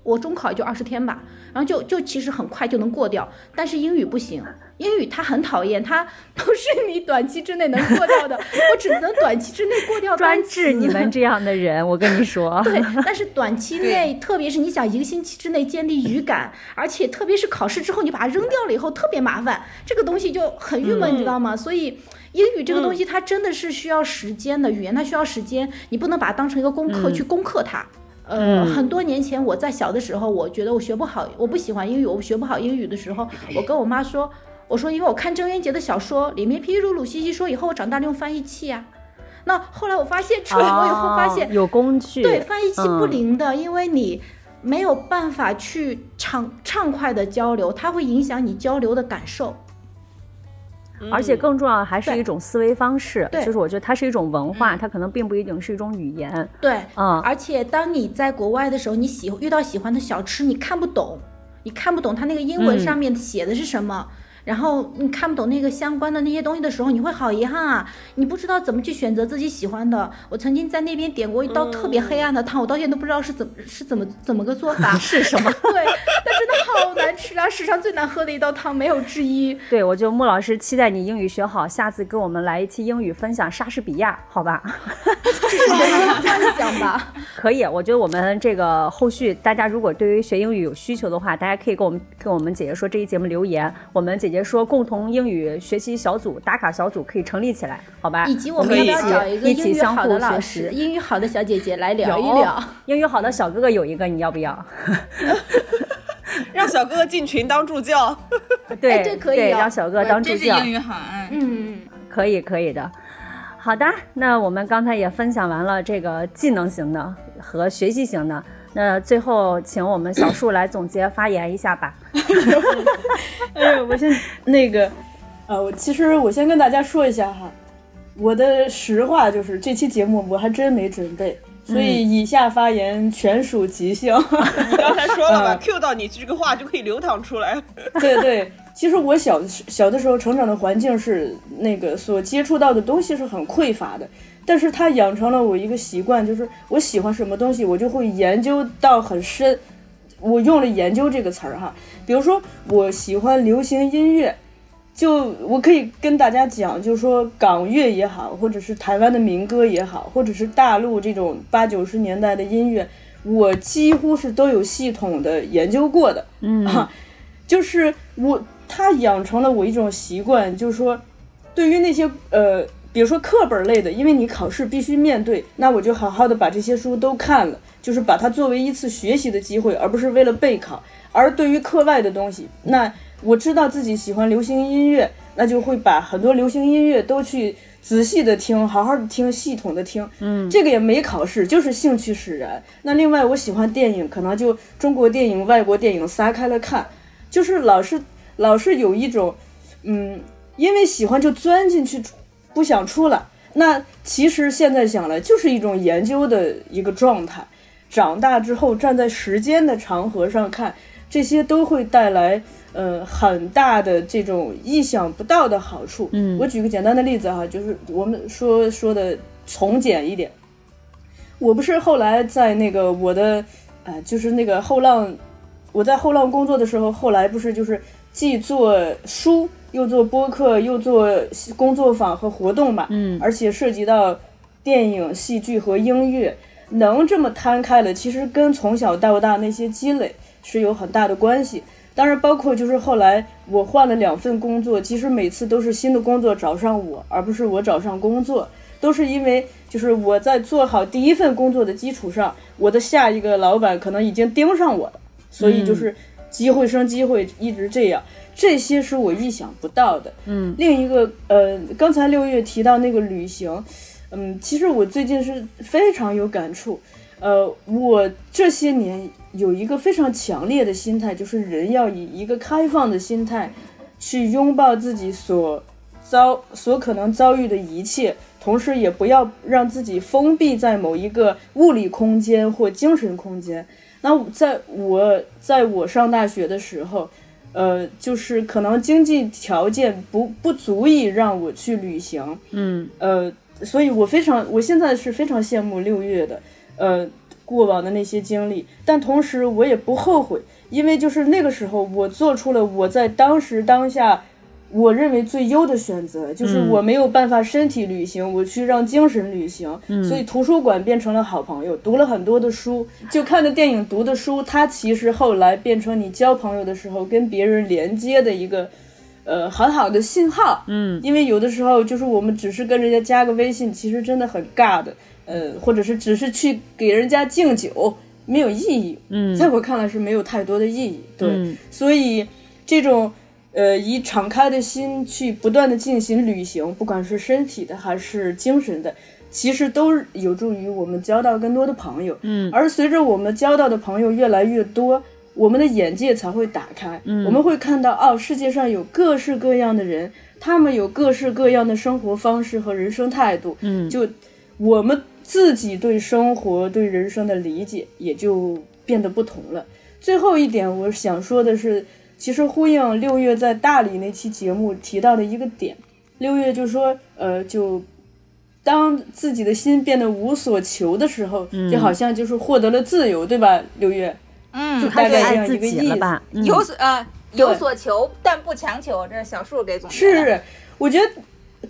我中考就二十天吧，然后就就其实很快就能过掉，但是英语不行，英语它很讨厌，它 不是你短期之内能过掉的，我只能短期之内过掉。专治你们这样的人，我跟你说。对，但是短期内，特别是你想一个星期之内建立语感，而且特别是考试之后你把它扔掉了以后特别麻烦，这个东西就很郁闷，你知道吗？所以英语这个东西它真的是需要时间的，语言它需要时间，你不能把它当成一个功课去攻克它。呃，很多年前我在小的时候，我觉得我学不好，我不喜欢英语，我学不好英语的时候，我跟我妈说，我说因为我看郑渊洁的小说里面皮皮鲁鲁西西说，以后我长大了用翻译器呀。那后来我发现出国以后发现有工具，对翻译器不灵的，因为你没有办法去畅畅快的交流，它会影响你交流的感受。而且更重要的还是一种思维方式，就是我觉得它是一种文化，它可能并不一定是一种语言。对，嗯。而且当你在国外的时候，你喜遇到喜欢的小吃，你看不懂，你看不懂它那个英文上面写的是什么。然后你看不懂那个相关的那些东西的时候，你会好遗憾啊！你不知道怎么去选择自己喜欢的。我曾经在那边点过一道特别黑暗的汤，我到现在都不知道是怎么是怎么怎么个做法，是什么？对，但真的好难吃啊，史上最难喝的一道汤没有之一。对，我就穆老师期待你英语学好，下次跟我们来一期英语分享莎士比亚，好吧？幻想吧，可以，我觉得我们这个后续大家如果对于学英语有需求的话，大家可以跟我们跟我们姐姐说这一节目留言，我们姐姐说共同英语学习小组打卡小组可以成立起来，好吧？以及我们要不要找一个英语起相互好的老学师、英语好的小姐姐来聊一聊？英语好的小哥哥有一个，你要不要？让小哥哥进群当助教。对、哎这可以啊让小哥当助教，英语好，嗯，嗯，可以可以的。好的，那我们刚才也分享完了这个技能型的和学习型的，那最后请我们小树来总结发言一下吧。哎呦，我先那个，呃，我其实我先跟大家说一下哈，我的实话就是这期节目我还真没准备，所以以下发言全属即兴。你 刚才说了吧嗯，Q 到你这个话就可以流淌出来。对对，其实我小小的时候成长的环境是那个所接触到的东西是很匮乏的，但是它养成了我一个习惯，就是我喜欢什么东西，我就会研究到很深。我用了“研究”这个词儿哈，比如说我喜欢流行音乐，就我可以跟大家讲，就是说港乐也好，或者是台湾的民歌也好，或者是大陆这种八九十年代的音乐，我几乎是都有系统的研究过的。嗯啊，就是我，它养成了我一种习惯，就是说，对于那些呃，比如说课本类的，因为你考试必须面对，那我就好好的把这些书都看了，就是把它作为一次学习的机会，而不是为了备考。而对于课外的东西，那我知道自己喜欢流行音乐，那就会把很多流行音乐都去仔细的听，好好的听，系统的听。嗯，这个也没考试，就是兴趣使然。那另外，我喜欢电影，可能就中国电影、外国电影撒开了看，就是老是老是有一种，嗯，因为喜欢就钻进去，不想出来。那其实现在想来，就是一种研究的一个状态。长大之后，站在时间的长河上看，这些都会带来呃很大的这种意想不到的好处。嗯，我举个简单的例子哈，就是我们说说的从简一点，我不是后来在那个我的呃，就是那个后浪，我在后浪工作的时候，后来不是就是既做书，又做播客，又做工作坊和活动嘛，嗯，而且涉及到电影、戏剧和音乐。能这么摊开了，其实跟从小到大那些积累是有很大的关系。当然，包括就是后来我换了两份工作，其实每次都是新的工作找上我，而不是我找上工作，都是因为就是我在做好第一份工作的基础上，我的下一个老板可能已经盯上我了，所以就是机会生机会，一直这样。这些是我意想不到的。嗯，另一个呃，刚才六月提到那个旅行。嗯，其实我最近是非常有感触。呃，我这些年有一个非常强烈的心态，就是人要以一个开放的心态去拥抱自己所遭、所可能遭遇的一切，同时也不要让自己封闭在某一个物理空间或精神空间。那在我在我上大学的时候，呃，就是可能经济条件不不足以让我去旅行，嗯，呃。所以我非常，我现在是非常羡慕六月的，呃，过往的那些经历，但同时我也不后悔，因为就是那个时候我做出了我在当时当下我认为最优的选择，就是我没有办法身体旅行，我去让精神旅行，所以图书馆变成了好朋友，读了很多的书，就看的电影、读的书，它其实后来变成你交朋友的时候跟别人连接的一个。呃，很好的信号，嗯，因为有的时候就是我们只是跟人家加个微信，其实真的很尬的，呃，或者是只是去给人家敬酒，没有意义，嗯，在我看来是没有太多的意义，对，所以这种呃以敞开的心去不断的进行旅行，不管是身体的还是精神的，其实都有助于我们交到更多的朋友，嗯，而随着我们交到的朋友越来越多。我们的眼界才会打开，嗯我们会看到哦，世界上有各式各样的人，他们有各式各样的生活方式和人生态度，嗯，就我们自己对生活、对人生的理解也就变得不同了。最后一点，我想说的是，其实呼应六月在大理那期节目提到的一个点，六月就说，呃，就当自己的心变得无所求的时候，就好像就是获得了自由，对吧？六月。嗯，就大概这样一个意思。吧？嗯有所呃有所求，但不强求，这是小树给总结。是，我觉得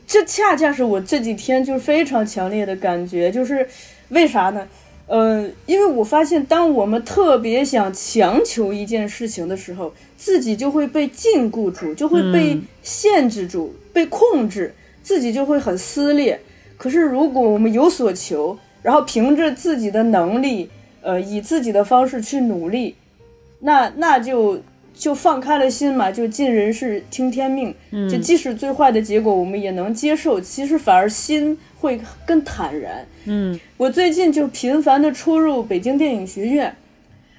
这恰恰是我这几天就是非常强烈的感觉，就是为啥呢？呃，因为我发现，当我们特别想强求一件事情的时候，自己就会被禁锢住，就会被嗯限制住、被控制，自己就会很撕裂。可是如果我们有所求，然后凭着自己的能力，呃，以自己的方式去努力，那那就就放开了心嘛，就尽人事听天命。嗯就即使最坏的结果我们也能接受，其实反而心会更坦然。嗯我最近就频繁的出入北京电影学院。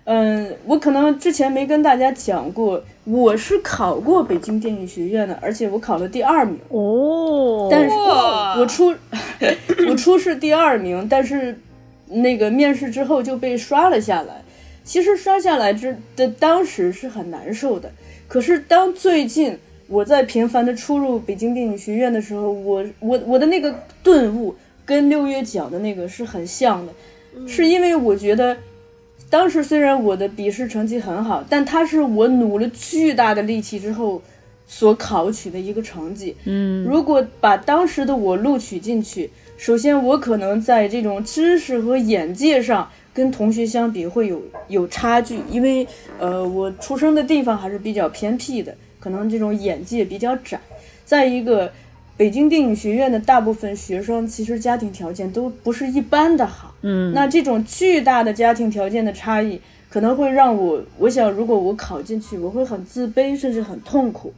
嗯，我可能之前没跟大家讲过，我是考过北京电影学院的，而且我考了第二名。哦，但是哇我出 我初试第二名，但是那个面试之后就被刷了下来。其实刷下来之的当时是很难受的，可是当最近我在频繁的出入北京电影学院的时候，我我我的那个顿悟跟六月讲的那个是很像的，是因为我觉得。当时虽然我的笔试成绩很好，但它是我努了巨大的力气之后所考取的一个成绩。嗯如果把当时的我录取进去，首先我可能在这种知识和眼界上跟同学相比会有有差距，因为呃我出生的地方还是比较偏僻的，可能这种眼界比较窄。再一个，北京电影学院的大部分学生其实家庭条件都不是一般的好。嗯那这种巨大的家庭条件的差异，可能会让我，我想如果我考进去，我会很自卑，甚至很痛苦。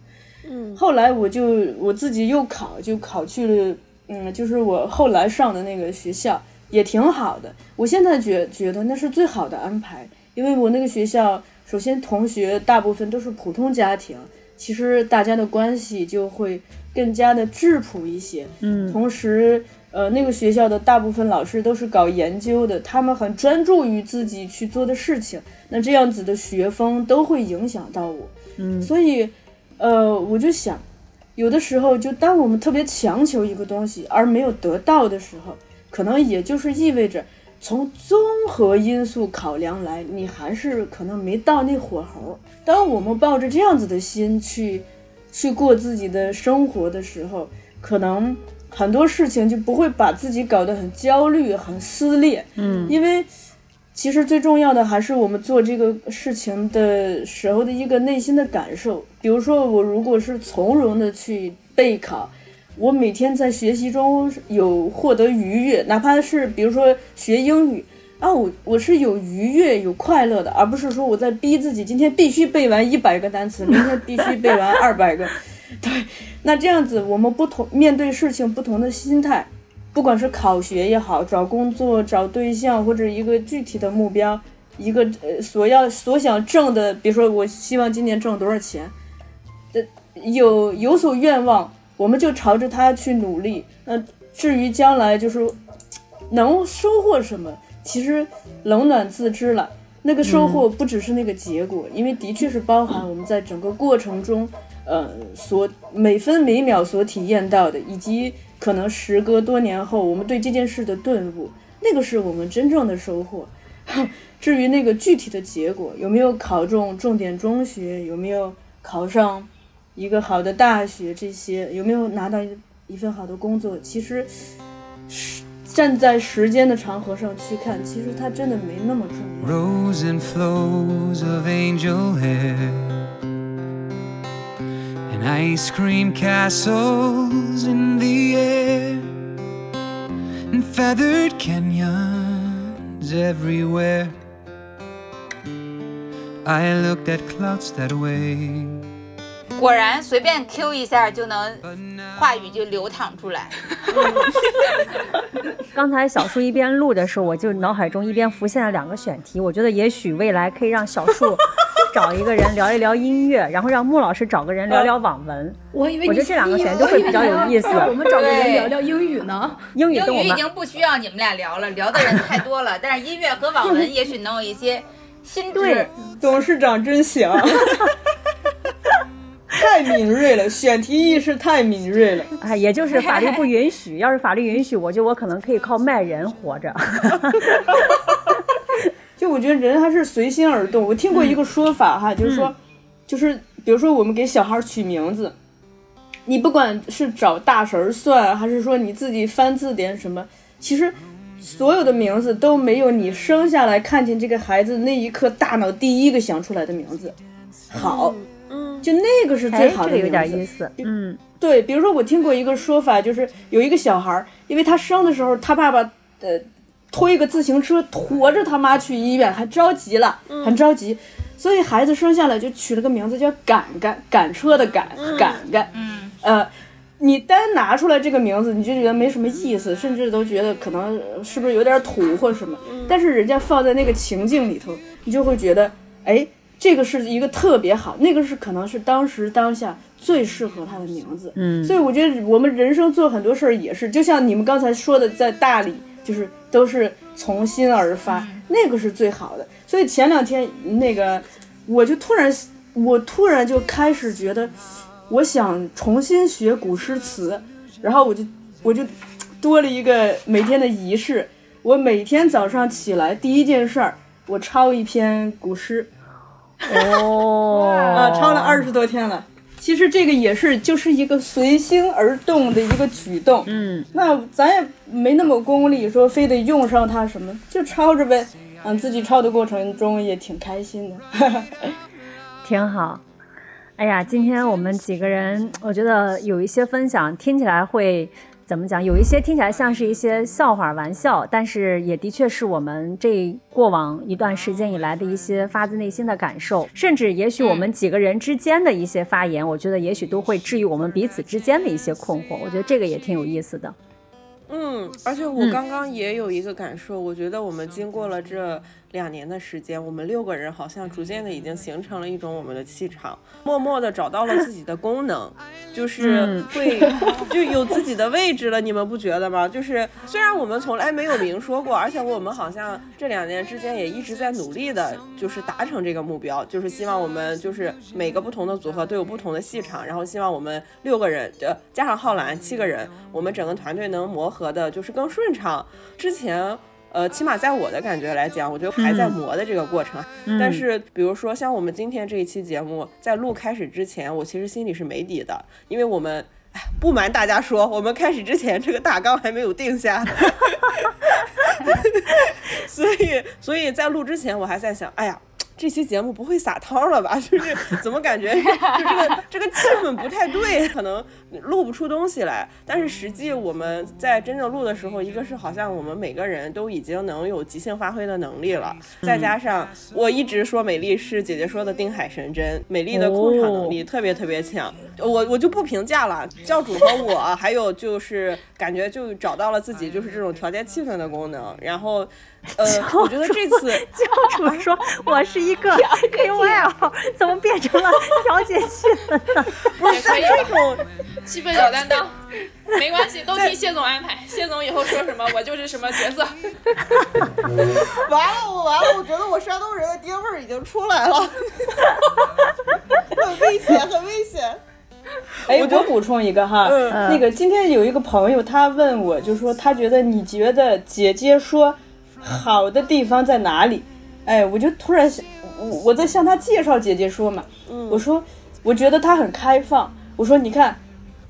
嗯后来我就我自己又考，就考去了，嗯，就是我后来上的那个学校也挺好的。我现在觉觉得那是最好的安排，因为我那个学校，首先同学大部分都是普通家庭，其实大家的关系就会更加的质朴一些。嗯同时，呃，那个学校的大部分老师都是搞研究的，他们很专注于自己去做的事情，那这样子的学风都会影响到我。嗯所以，呃，我就想，有的时候，就当我们特别强求一个东西而没有得到的时候，可能也就是意味着，从综合因素考量来，你还是可能没到那火候。当我们抱着这样子的心去去过自己的生活的时候，可能很多事情就不会把自己搞得很焦虑、很撕裂。嗯因为其实最重要的还是我们做这个事情的时候的一个内心的感受。比如说，我如果是从容的去备考，我每天在学习中有获得愉悦，哪怕是比如说学英语。啊，我我是有愉悦、有快乐的，而不是说我在逼自己，今天必须背完一百个单词，明天必须背完二百个。对，那这样子，我们不同面对事情不同的心态，不管是考学也好，找工作、找对象，或者一个具体的目标，一个呃所要所想挣的，比如说我希望今年挣多少钱，呃，有有所愿望，我们就朝着它去努力。那至于将来就是能收获什么，其实冷暖自知了。那个收获不只是那个结果，因为的确是包含我们在整个过程中，呃，所每分每秒所体验到的，以及可能时隔多年后我们对这件事的顿悟，那个是我们真正的收获。至于那个具体的结果，有没有考中重点中学，有没有考上一个好的大学，这些有没有拿到一一份好的工作，其实是站在时间的长河上去看，其实它真的没那么重要。Rose and flows of angel hair and ice cream castles in the air and feathered canyons everywhere. I looked at clouds that way. 果然随便 Q 一下就能话语就流淌出来。刚才小树一边录的时候，我就脑海中一边浮现了两个选题。我觉得也许未来可以让小树找一个人聊一聊音乐，然后让穆老师找个人聊聊网文。我以为我觉得这两个你选都会比较有意思让我们找个人聊聊英语呢。英语英语已经不需要你们俩聊了，聊的人太多了。但是音乐和网文也许能有一些新对知。董事长真行，太敏锐了，选题意识太敏锐了。哎，也就是法律不允许。要是法律允许，我觉得我可能可以靠卖人活着。就我觉得人还是随心而动。我听过一个说法哈，就是说，就是比如说我们给小孩取名字，你不管是找大神算，还是说你自己翻字典什么，其实所有的名字都没有你生下来看见这个孩子那一刻大脑第一个想出来的名字好。嗯，就那个是最哎，好的这个有点意思。嗯，对，比如说我听过一个说法，就是有一个小孩儿，因为他生的时候他爸爸呃推个自行车驮着他妈去医院，还着急了，很着急，所以孩子生下来就取了个名字叫赶赶赶车的赶赶赶，嗯，呃。你单拿出来这个名字，你就觉得没什么意思，甚至都觉得可能呃是不是有点土或什么。但是人家放在那个情境里头，你就会觉得，哎，这个是一个特别好，那个是可能是当时当下最适合他的名字。嗯所以我觉得我们人生做很多事儿也是，就像你们刚才说的，在大理就是都是从心而发，那个是最好的。所以前两天那个，我就突然，我突然就开始觉得，我想重新学古诗词，然后我就我就多了一个每天的仪式，我每天早上起来第一件事儿，我抄一篇古诗。哦，啊，抄了二十多天了。其实这个也是就是一个随心而动的一个举动。嗯，那咱也没那么功利，说非得用上它什么，就抄着呗。嗯，自己抄的过程中也挺开心的。挺好。哎呀，今天我们几个人，我觉得有一些分享听起来会怎么讲？有一些听起来像是一些笑话、玩笑，但是也的确是我们这过往一段时间以来的一些发自内心的感受，甚至也许我们几个人之间的一些发言，我觉得也许都会治愈我们彼此之间的一些困惑。我觉得这个也挺有意思的。嗯，而且我嗯刚刚也有一个感受，我觉得我们经过了这两年的时间，我们六个人好像逐渐的已经形成了一种我们的气场，默默的找到了自己的功能，就是嗯会就有自己的位置了，你们不觉得吗？就是虽然我们从来没有明说过，而且我们好像这两年之间也一直在努力的，就是达成这个目标，就是希望我们就是每个不同的组合都有不同的气场，然后希望我们六个人，呃，加上浩兰七个人，我们整个团队能磨合的就是更顺畅。之前。呃，起码在我的感觉来讲，我觉得还在磨的这个过程。但是，比如说像我们今天这一期节目，在录开始之前，我其实心里是没底的，因为我们，哎，不瞒大家说，我们开始之前这个大纲还没有定下，所以，所以在录之前，我还在想，哎呀。这期节目不会撒汤了吧？就是怎么感觉 就这个这个气氛不太对，可能录不出东西来。但是实际我们在真正录的时候，一个是好像我们每个人都已经能有即兴发挥的能力了，再加上我一直说美丽是姐姐说的定海神针，美丽的控场能力特别特别强。我我就不评价了，教主和我还有就是感觉就找到了自己就是这种调节气氛的功能，然后。呃，我觉得这次教主说我是一个 KOL，怎么变成了调节气氛呢？也可以这种气氛小担当，没关系，都听谢总安排。谢总以后说什么，我就是什么角色。完了，我完了，我觉得我山东人的爹味儿已经出来了，很危险，很危险。哎，我补充一个哈，嗯那个今天有一个朋友他问我，就说他觉得你觉得姐姐说好的地方在哪里？哎，我就突然想，我我在向他介绍姐姐说嘛，我说我觉得她很开放，我说你看。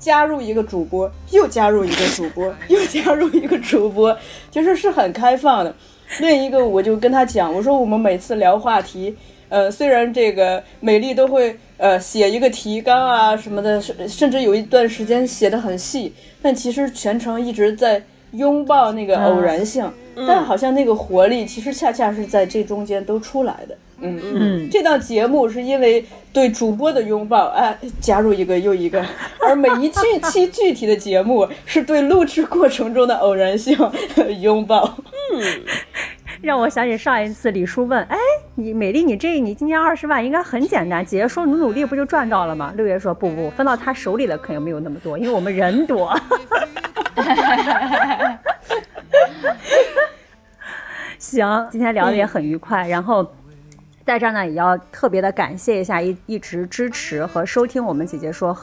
加入一个主播，又加入一个主播，又加入一个主播，其实是很开放的。另一个，我就跟他讲，我说我们每次聊话题，呃，虽然这个美丽都会呃写一个提纲啊什么的，甚甚至有一段时间写的很细，但其实全程一直在拥抱那个偶然性，但好像那个活力其实恰恰是在这中间都出来的。嗯嗯这档节目是因为对主播的拥抱，哎，加入一个又一个，而每一具期具体的节目是对录制过程中的偶然性 拥抱。嗯让我想起上一次李叔问：“哎，你美丽，你这你今年二十万应该很简单。”姐姐说：“努努力不就赚到了吗？”六爷说：“不不，分到他手里的可能没有那么多，因为我们人多。” 行，今天聊的也很愉快，然后。在这儿呢，也要特别的感谢一下一一直支持和收听我们姐姐说，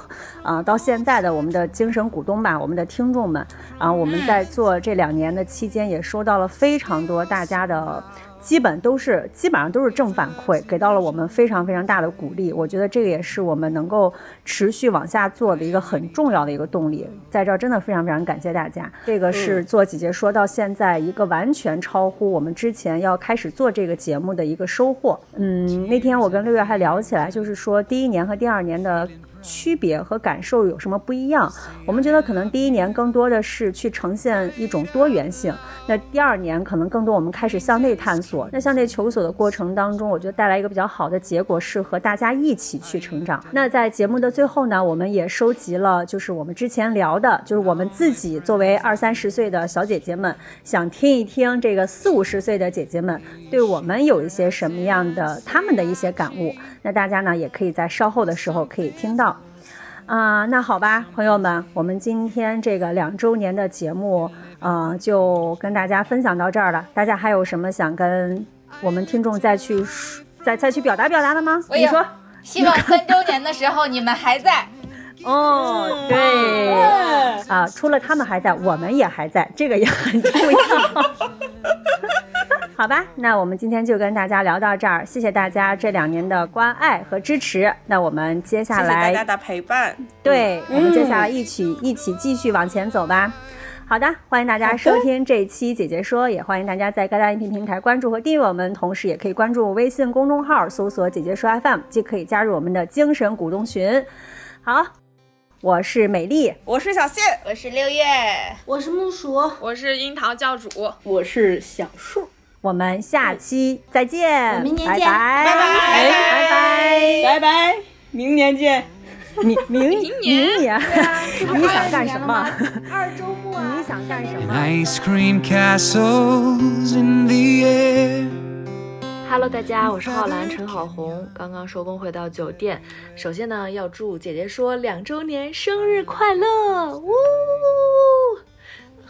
啊、到现在的我们的精神股东吧，我们的听众们，啊、我们在做这两年的期间，也收到了非常多大家的基本都是基本上都是正反馈，给到了我们非常非常大的鼓励。我觉得这个也是我们能够持续往下做的一个很重要的一个动力。在这儿真的非常非常感谢大家，这个是做姐姐说到现在一个完全超乎我们之前要开始做这个节目的一个收获。嗯，那天我跟六月还聊起来，就是说第一年和第二年的。区别和感受有什么不一样？我们觉得可能第一年更多的是去呈现一种多元性，那第二年可能更多我们开始向内探索。那向内求索的过程当中，我觉得带来一个比较好的结果是和大家一起去成长。那在节目的最后呢，我们也收集了就是我们之前聊的，就是我们自己作为二三十岁的小姐姐们，想听一听这个四五十岁的姐姐们对我们有一些什么样的他们的一些感悟。那大家呢也可以在稍后的时候可以听到。啊，那好吧，朋友们，我们今天这个两周年的节目，啊，就跟大家分享到这儿了。大家还有什么想跟我们听众再去再再去表达表达的吗？你说，希望三周年的时候你们还在。哦，对，啊，除了他们还在，我们也还在，这个也很重要。好吧，那我们今天就跟大家聊到这儿，谢谢大家这两年的关爱和支持。那我们接下来，谢谢大家的陪伴。对，我们接下来一起一起继续往前走吧。好的，欢迎大家收听这一期姐姐说，也欢迎大家在各大音频平台关注和订阅我们，同时也可以关注微信公众号，搜索“姐姐说 FM”，既可以加入我们的精神股东群。好，我是美丽，我是小谢，我是六月，我是木薯，我是樱桃教主，我是小树。我们下期再见，明年见，拜拜，拜拜。拜，拜。拜，明年见，明明明年，你想干什么？二周末啊，你想干什么？Ice cream castles in the air. Hello，大家，我是浩兰陈好红，刚刚收工回到酒店。首先呢，要祝姐姐说两周年生日快乐！呜。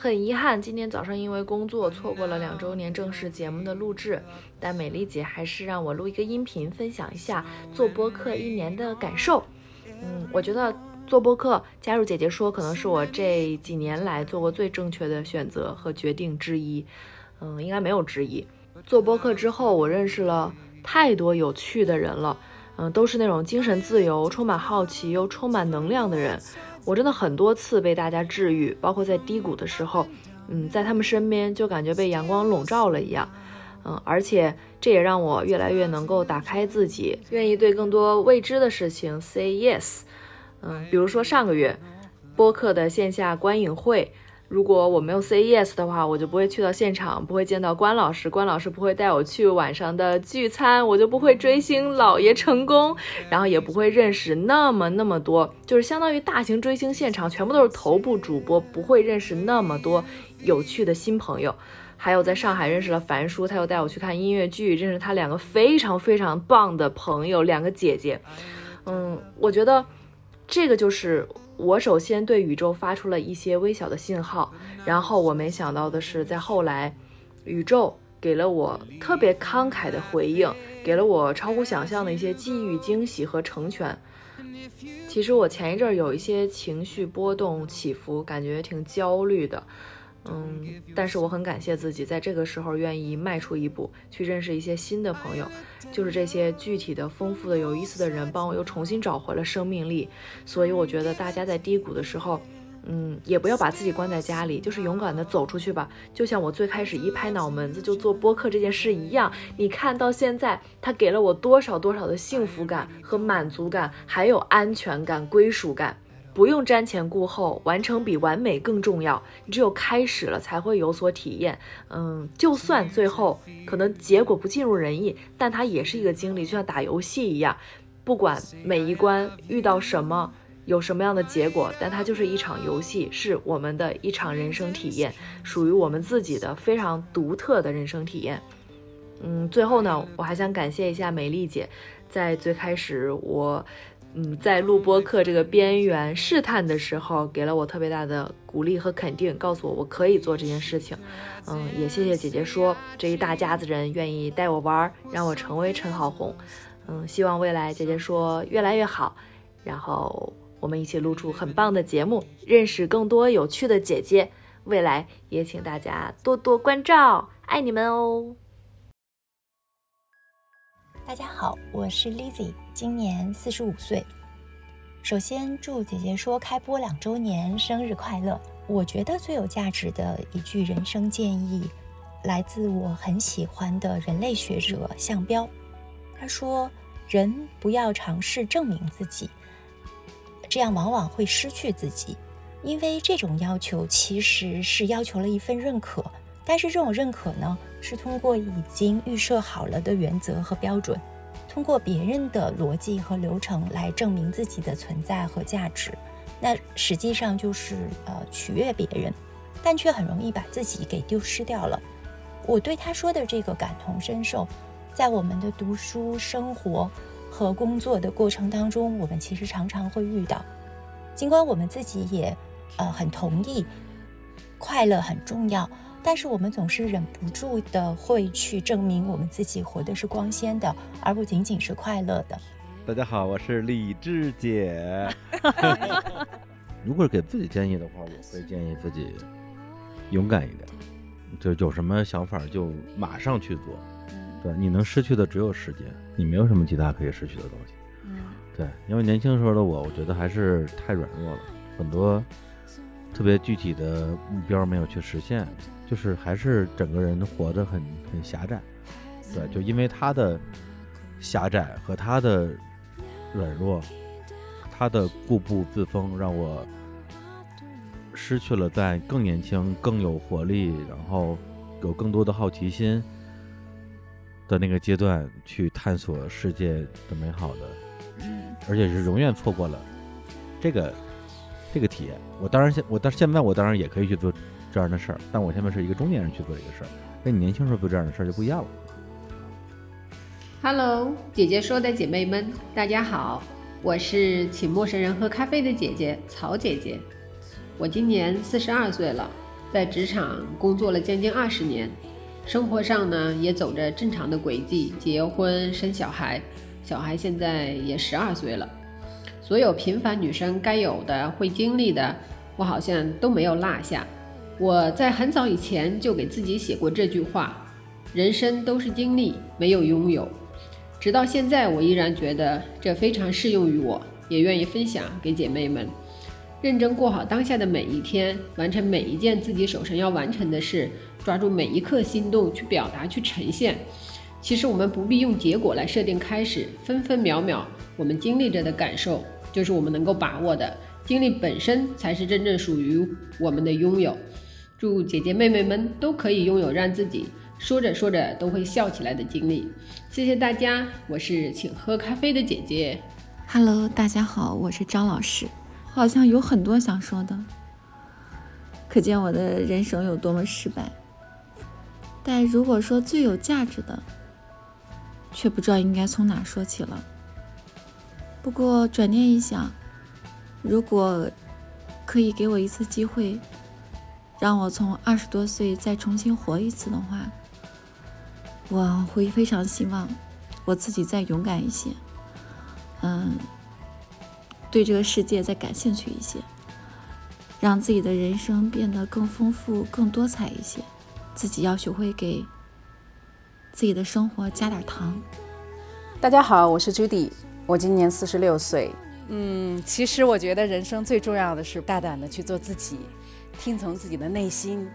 很遗憾，今天早上因为工作错过了两周年正式节目的录制，但美丽姐还是让我录一个音频，分享一下做播客一年的感受。嗯，我觉得做播客加入姐姐说，可能是我这几年来做过最正确的选择和决定之一。嗯，应该没有之一。做播客之后，我认识了太多有趣的人了。嗯，都是那种精神自由、充满好奇又充满能量的人。我真的很多次被大家治愈，包括在低谷的时候，嗯，在他们身边就感觉被阳光笼罩了一样，嗯，而且这也让我越来越能够打开自己，愿意对更多未知的事情 say yes，嗯，比如说上个月播客的线下观影会。如果我没有 say yes 的话，我就不会去到现场，不会见到关老师，关老师不会带我去晚上的聚餐，我就不会追星老爷成功，然后也不会认识那么那么多，就是相当于大型追星现场全部都是头部主播，不会认识那么多有趣的新朋友。还有在上海认识了樊叔，他又带我去看音乐剧，认识他两个非常非常棒的朋友，两个姐姐。嗯，我觉得这个就是。我首先对宇宙发出了一些微小的信号，然后我没想到的是，在后来，宇宙给了我特别慷慨的回应，给了我超乎想象的一些机遇、惊喜和成全。其实我前一阵儿有一些情绪波动起伏，感觉挺焦虑的。嗯，但是我很感谢自己在这个时候愿意迈出一步，去认识一些新的朋友，就是这些具体的、丰富的、有意思的人，帮我又重新找回了生命力。所以我觉得大家在低谷的时候，嗯，也不要把自己关在家里，就是勇敢的走出去吧。就像我最开始一拍脑门子就做播客这件事一样，你看到现在，它给了我多少多少的幸福感和满足感，还有安全感、归属感。不用瞻前顾后，完成比完美更重要。你只有开始了，才会有所体验。嗯，就算最后可能结果不尽如人意，但它也是一个经历，就像打游戏一样。不管每一关遇到什么，有什么样的结果，但它就是一场游戏，是我们的一场人生体验，属于我们自己的非常独特的人生体验。嗯，最后呢，我还想感谢一下美丽姐，在最开始我。嗯，在录播课这个边缘试探的时候，给了我特别大的鼓励和肯定，告诉我我可以做这件事情。嗯，也谢谢姐姐说这一大家子人愿意带我玩，让我成为陈好红。嗯，希望未来姐姐说越来越好，然后我们一起录出很棒的节目，认识更多有趣的姐姐。未来也请大家多多关照，爱你们哦。大家好，我是 Lizzy，今年四十五岁。首先祝姐姐说开播两周年生日快乐！我觉得最有价值的一句人生建议，来自我很喜欢的人类学者项彪。他说：“人不要尝试证明自己，这样往往会失去自己，因为这种要求其实是要求了一份认可。但是这种认可呢，是通过已经预设好了的原则和标准。”通过别人的逻辑和流程来证明自己的存在和价值，那实际上就是呃取悦别人，但却很容易把自己给丢失掉了。我对他说的这个感同身受，在我们的读书、生活和工作的过程当中，我们其实常常会遇到。尽管我们自己也呃很同意，快乐很重要。但是我们总是忍不住的会去证明我们自己活的是光鲜的，而不仅仅是快乐的。大家好，我是李志姐。如果给自己建议的话，我会建议自己勇敢一点，就有什么想法就马上去做。对，你能失去的只有时间，你没有什么其他可以失去的东西。嗯对，因为年轻时候的我，我觉得还是太软弱了，很多特别具体的目标没有去实现。就是还是整个人活得很很狭窄，对，就因为他的狭窄和他的软弱，他的固步自封，让我失去了在更年轻、更有活力，然后有更多的好奇心的那个阶段去探索世界的美好的，嗯，而且是永远错过了这个这个体验。我当然现我但现在我当然也可以去做。这样的事儿，但我现在是一个中年人去做这个事儿，跟你年轻时候做这样的事儿就不一样了。Hello，姐姐说的姐妹们，大家好，我是请陌生人喝咖啡的姐姐曹姐姐。我今年四十二岁了，在职场工作了将近二十年，生活上呢也走着正常的轨迹，结婚生小孩，小孩现在也十二岁了。所有平凡女生该有的、会经历的，我好像都没有落下。我在很早以前就给自己写过这句话：人生都是经历，没有拥有。直到现在，我依然觉得这非常适用于我，也愿意分享给姐妹们。认真过好当下的每一天，完成每一件自己手上要完成的事，抓住每一刻心动去表达、去呈现。其实我们不必用结果来设定开始，分分秒秒我们经历着的感受，就是我们能够把握的。经历本身才是真正属于我们的拥有。祝姐姐妹妹们都可以拥有让自己说着说着都会笑起来的经历。谢谢大家，我是请喝咖啡的姐姐。Hello，大家好，我是张老师。好像有很多想说的，可见我的人生有多么失败。但如果说最有价值的，却不知道应该从哪说起了。不过转念一想，如果可以给我一次机会。让我从二十多岁再重新活一次的话，我会非常希望我自己再勇敢一些，嗯，对这个世界再感兴趣一些，让自己的人生变得更丰富、更多彩一些。自己要学会给自己的生活加点糖。大家好，我是 Judy，我今年四十六岁。嗯，其实我觉得人生最重要的是大胆的去做自己。听从自己的内心，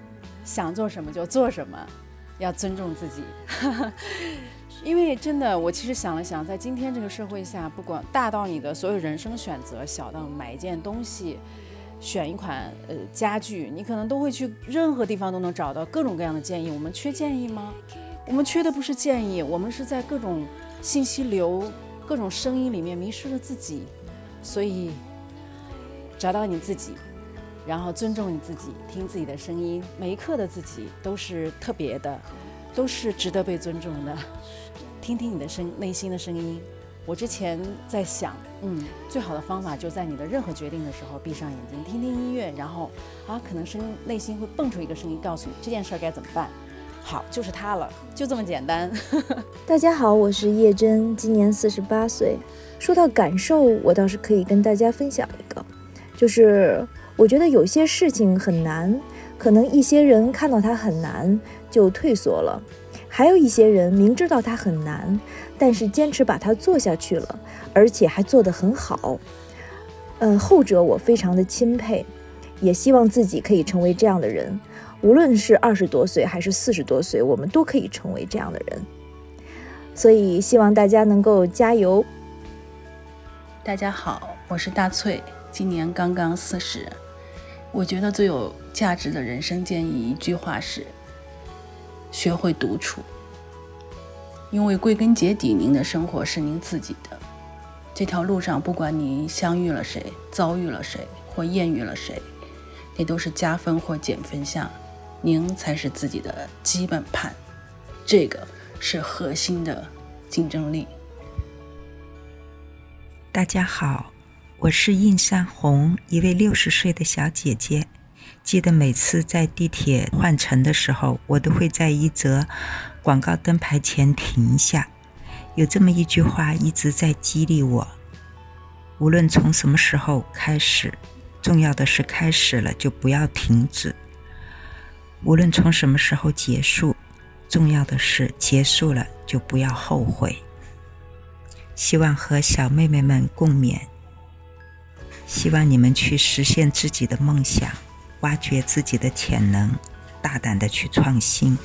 想做什么就做什么，要尊重自己。因为真的，我其实想了想，在今天这个社会下，不管大到你的所有人生选择，小到买一件东西、选一款呃家具，你可能都会去任何地方都能找到各种各样的建议。我们缺建议吗？我们缺的不是建议，我们是在各种信息流、各种声音里面迷失了自己。所以，找到你自己。然后尊重你自己，听自己的声音，每一刻的自己都是特别的，都是值得被尊重的。听听你的声，内心的声音。我之前在想，嗯，最好的方法就在你的任何决定的时候，闭上眼睛，听听音乐，然后啊，可能声内心会蹦出一个声音，告诉你这件事儿该怎么办。好，就是它了，就这么简单。大家好，我是叶真，今年四十八岁。说到感受，我倒是可以跟大家分享一个，就是。我觉得有些事情很难，可能一些人看到它很难就退缩了，还有一些人明知道它很难，但是坚持把它做下去了，而且还做得很好。嗯，后者我非常的钦佩，也希望自己可以成为这样的人。无论是二十多岁还是四十多岁，我们都可以成为这样的人。所以希望大家能够加油。大家好，我是大翠，今年刚刚四十。我觉得最有价值的人生建议一句话是：学会独处。因为归根结底，您的生活是您自己的。这条路上，不管你相遇了谁，遭遇了谁，或艳遇了谁，那都是加分或减分项，您才是自己的基本盘。这个。是核心的竞争力。大家好，我是印山红，一位六十岁的小姐姐。记得每次在地铁换乘的时候，我都会在一则广告灯牌前停下。有这么一句话一直在激励我：无论从什么时候开始，重要的是开始了就不要停止；无论从什么时候结束。重要的是，结束了就不要后悔。希望和小妹妹们共勉。希望你们去实现自己的梦想，挖掘自己的潜能，大胆的去创新。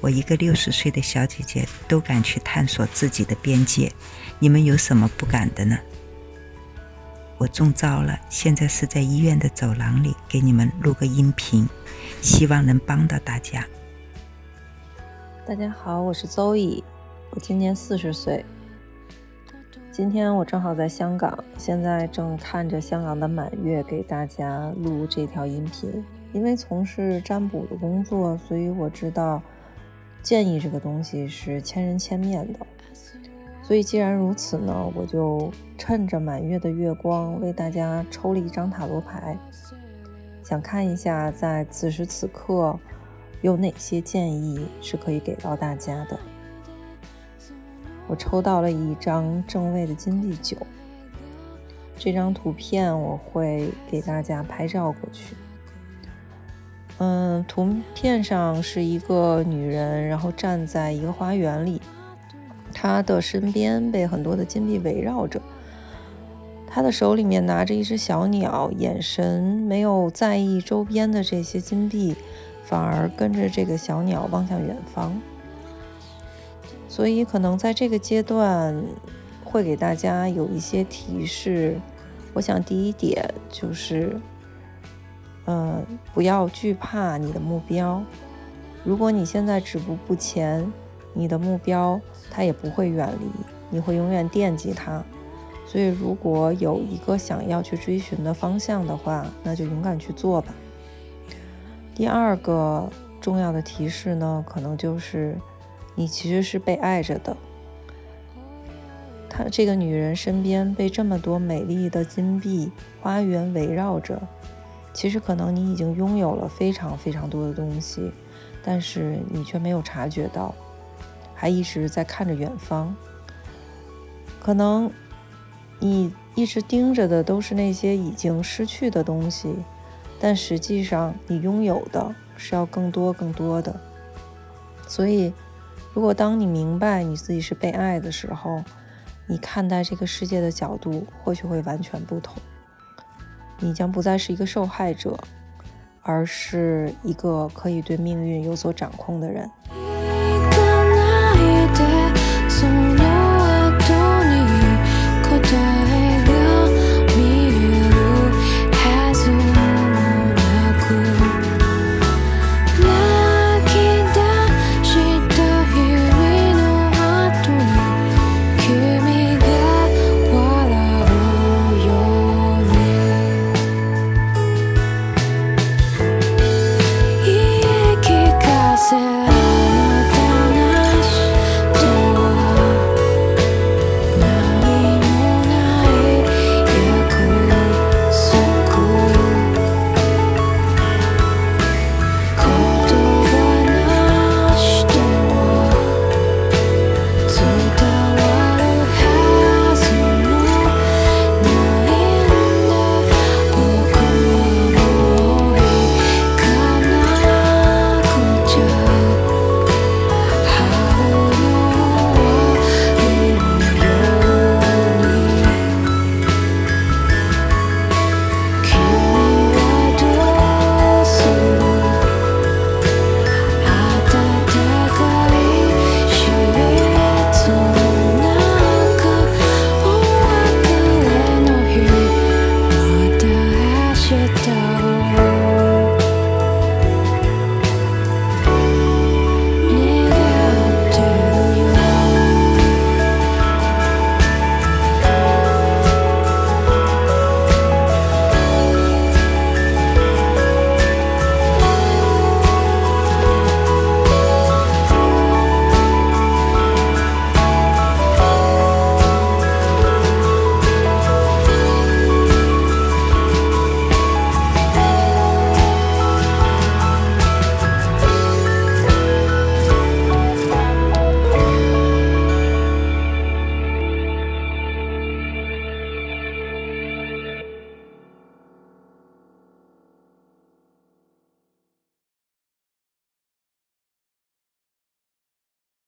我一个六十岁的小姐姐都敢去探索自己的边界，你们有什么不敢的呢？我中招了，现在是在医院的走廊里给你们录个音频，希望能帮到大家。大家好，我是邹乙，我今年四十岁。今天我正好在香港，现在正看着香港的满月，给大家录这条音频。因为从事占卜的工作，所以我知道建议这个东西是千人千面的。所以既然如此呢，我就趁着满月的月光，为大家抽了一张塔罗牌，想看一下在此时此刻。有哪些建议是可以给到大家的？我抽到了一张正位的金币九，这张图片我会给大家拍照过去。嗯，图片上是一个女人，然后站在一个花园里，她的身边被很多的金币围绕着，她的手里面拿着一只小鸟，眼神没有在意周边的这些金币。反而跟着这个小鸟望向远方，所以可能在这个阶段会给大家有一些提示。我想第一点就是，呃，不要惧怕你的目标。如果你现在止步不前，你的目标它也不会远离，你会永远惦记它。所以，如果有一个想要去追寻的方向的话，那就勇敢去做吧。第二个重要的提示呢，可能就是你其实是被爱着的。她这个女人身边被这么多美丽的金币花园围绕着，其实可能你已经拥有了非常非常多的东西，但是你却没有察觉到，还一直在看着远方。可能你一直盯着的都是那些已经失去的东西。但实际上，你拥有的是要更多、更多的。所以，如果当你明白你自己是被爱的时候，你看待这个世界的角度或许会完全不同。你将不再是一个受害者，而是一个可以对命运有所掌控的人。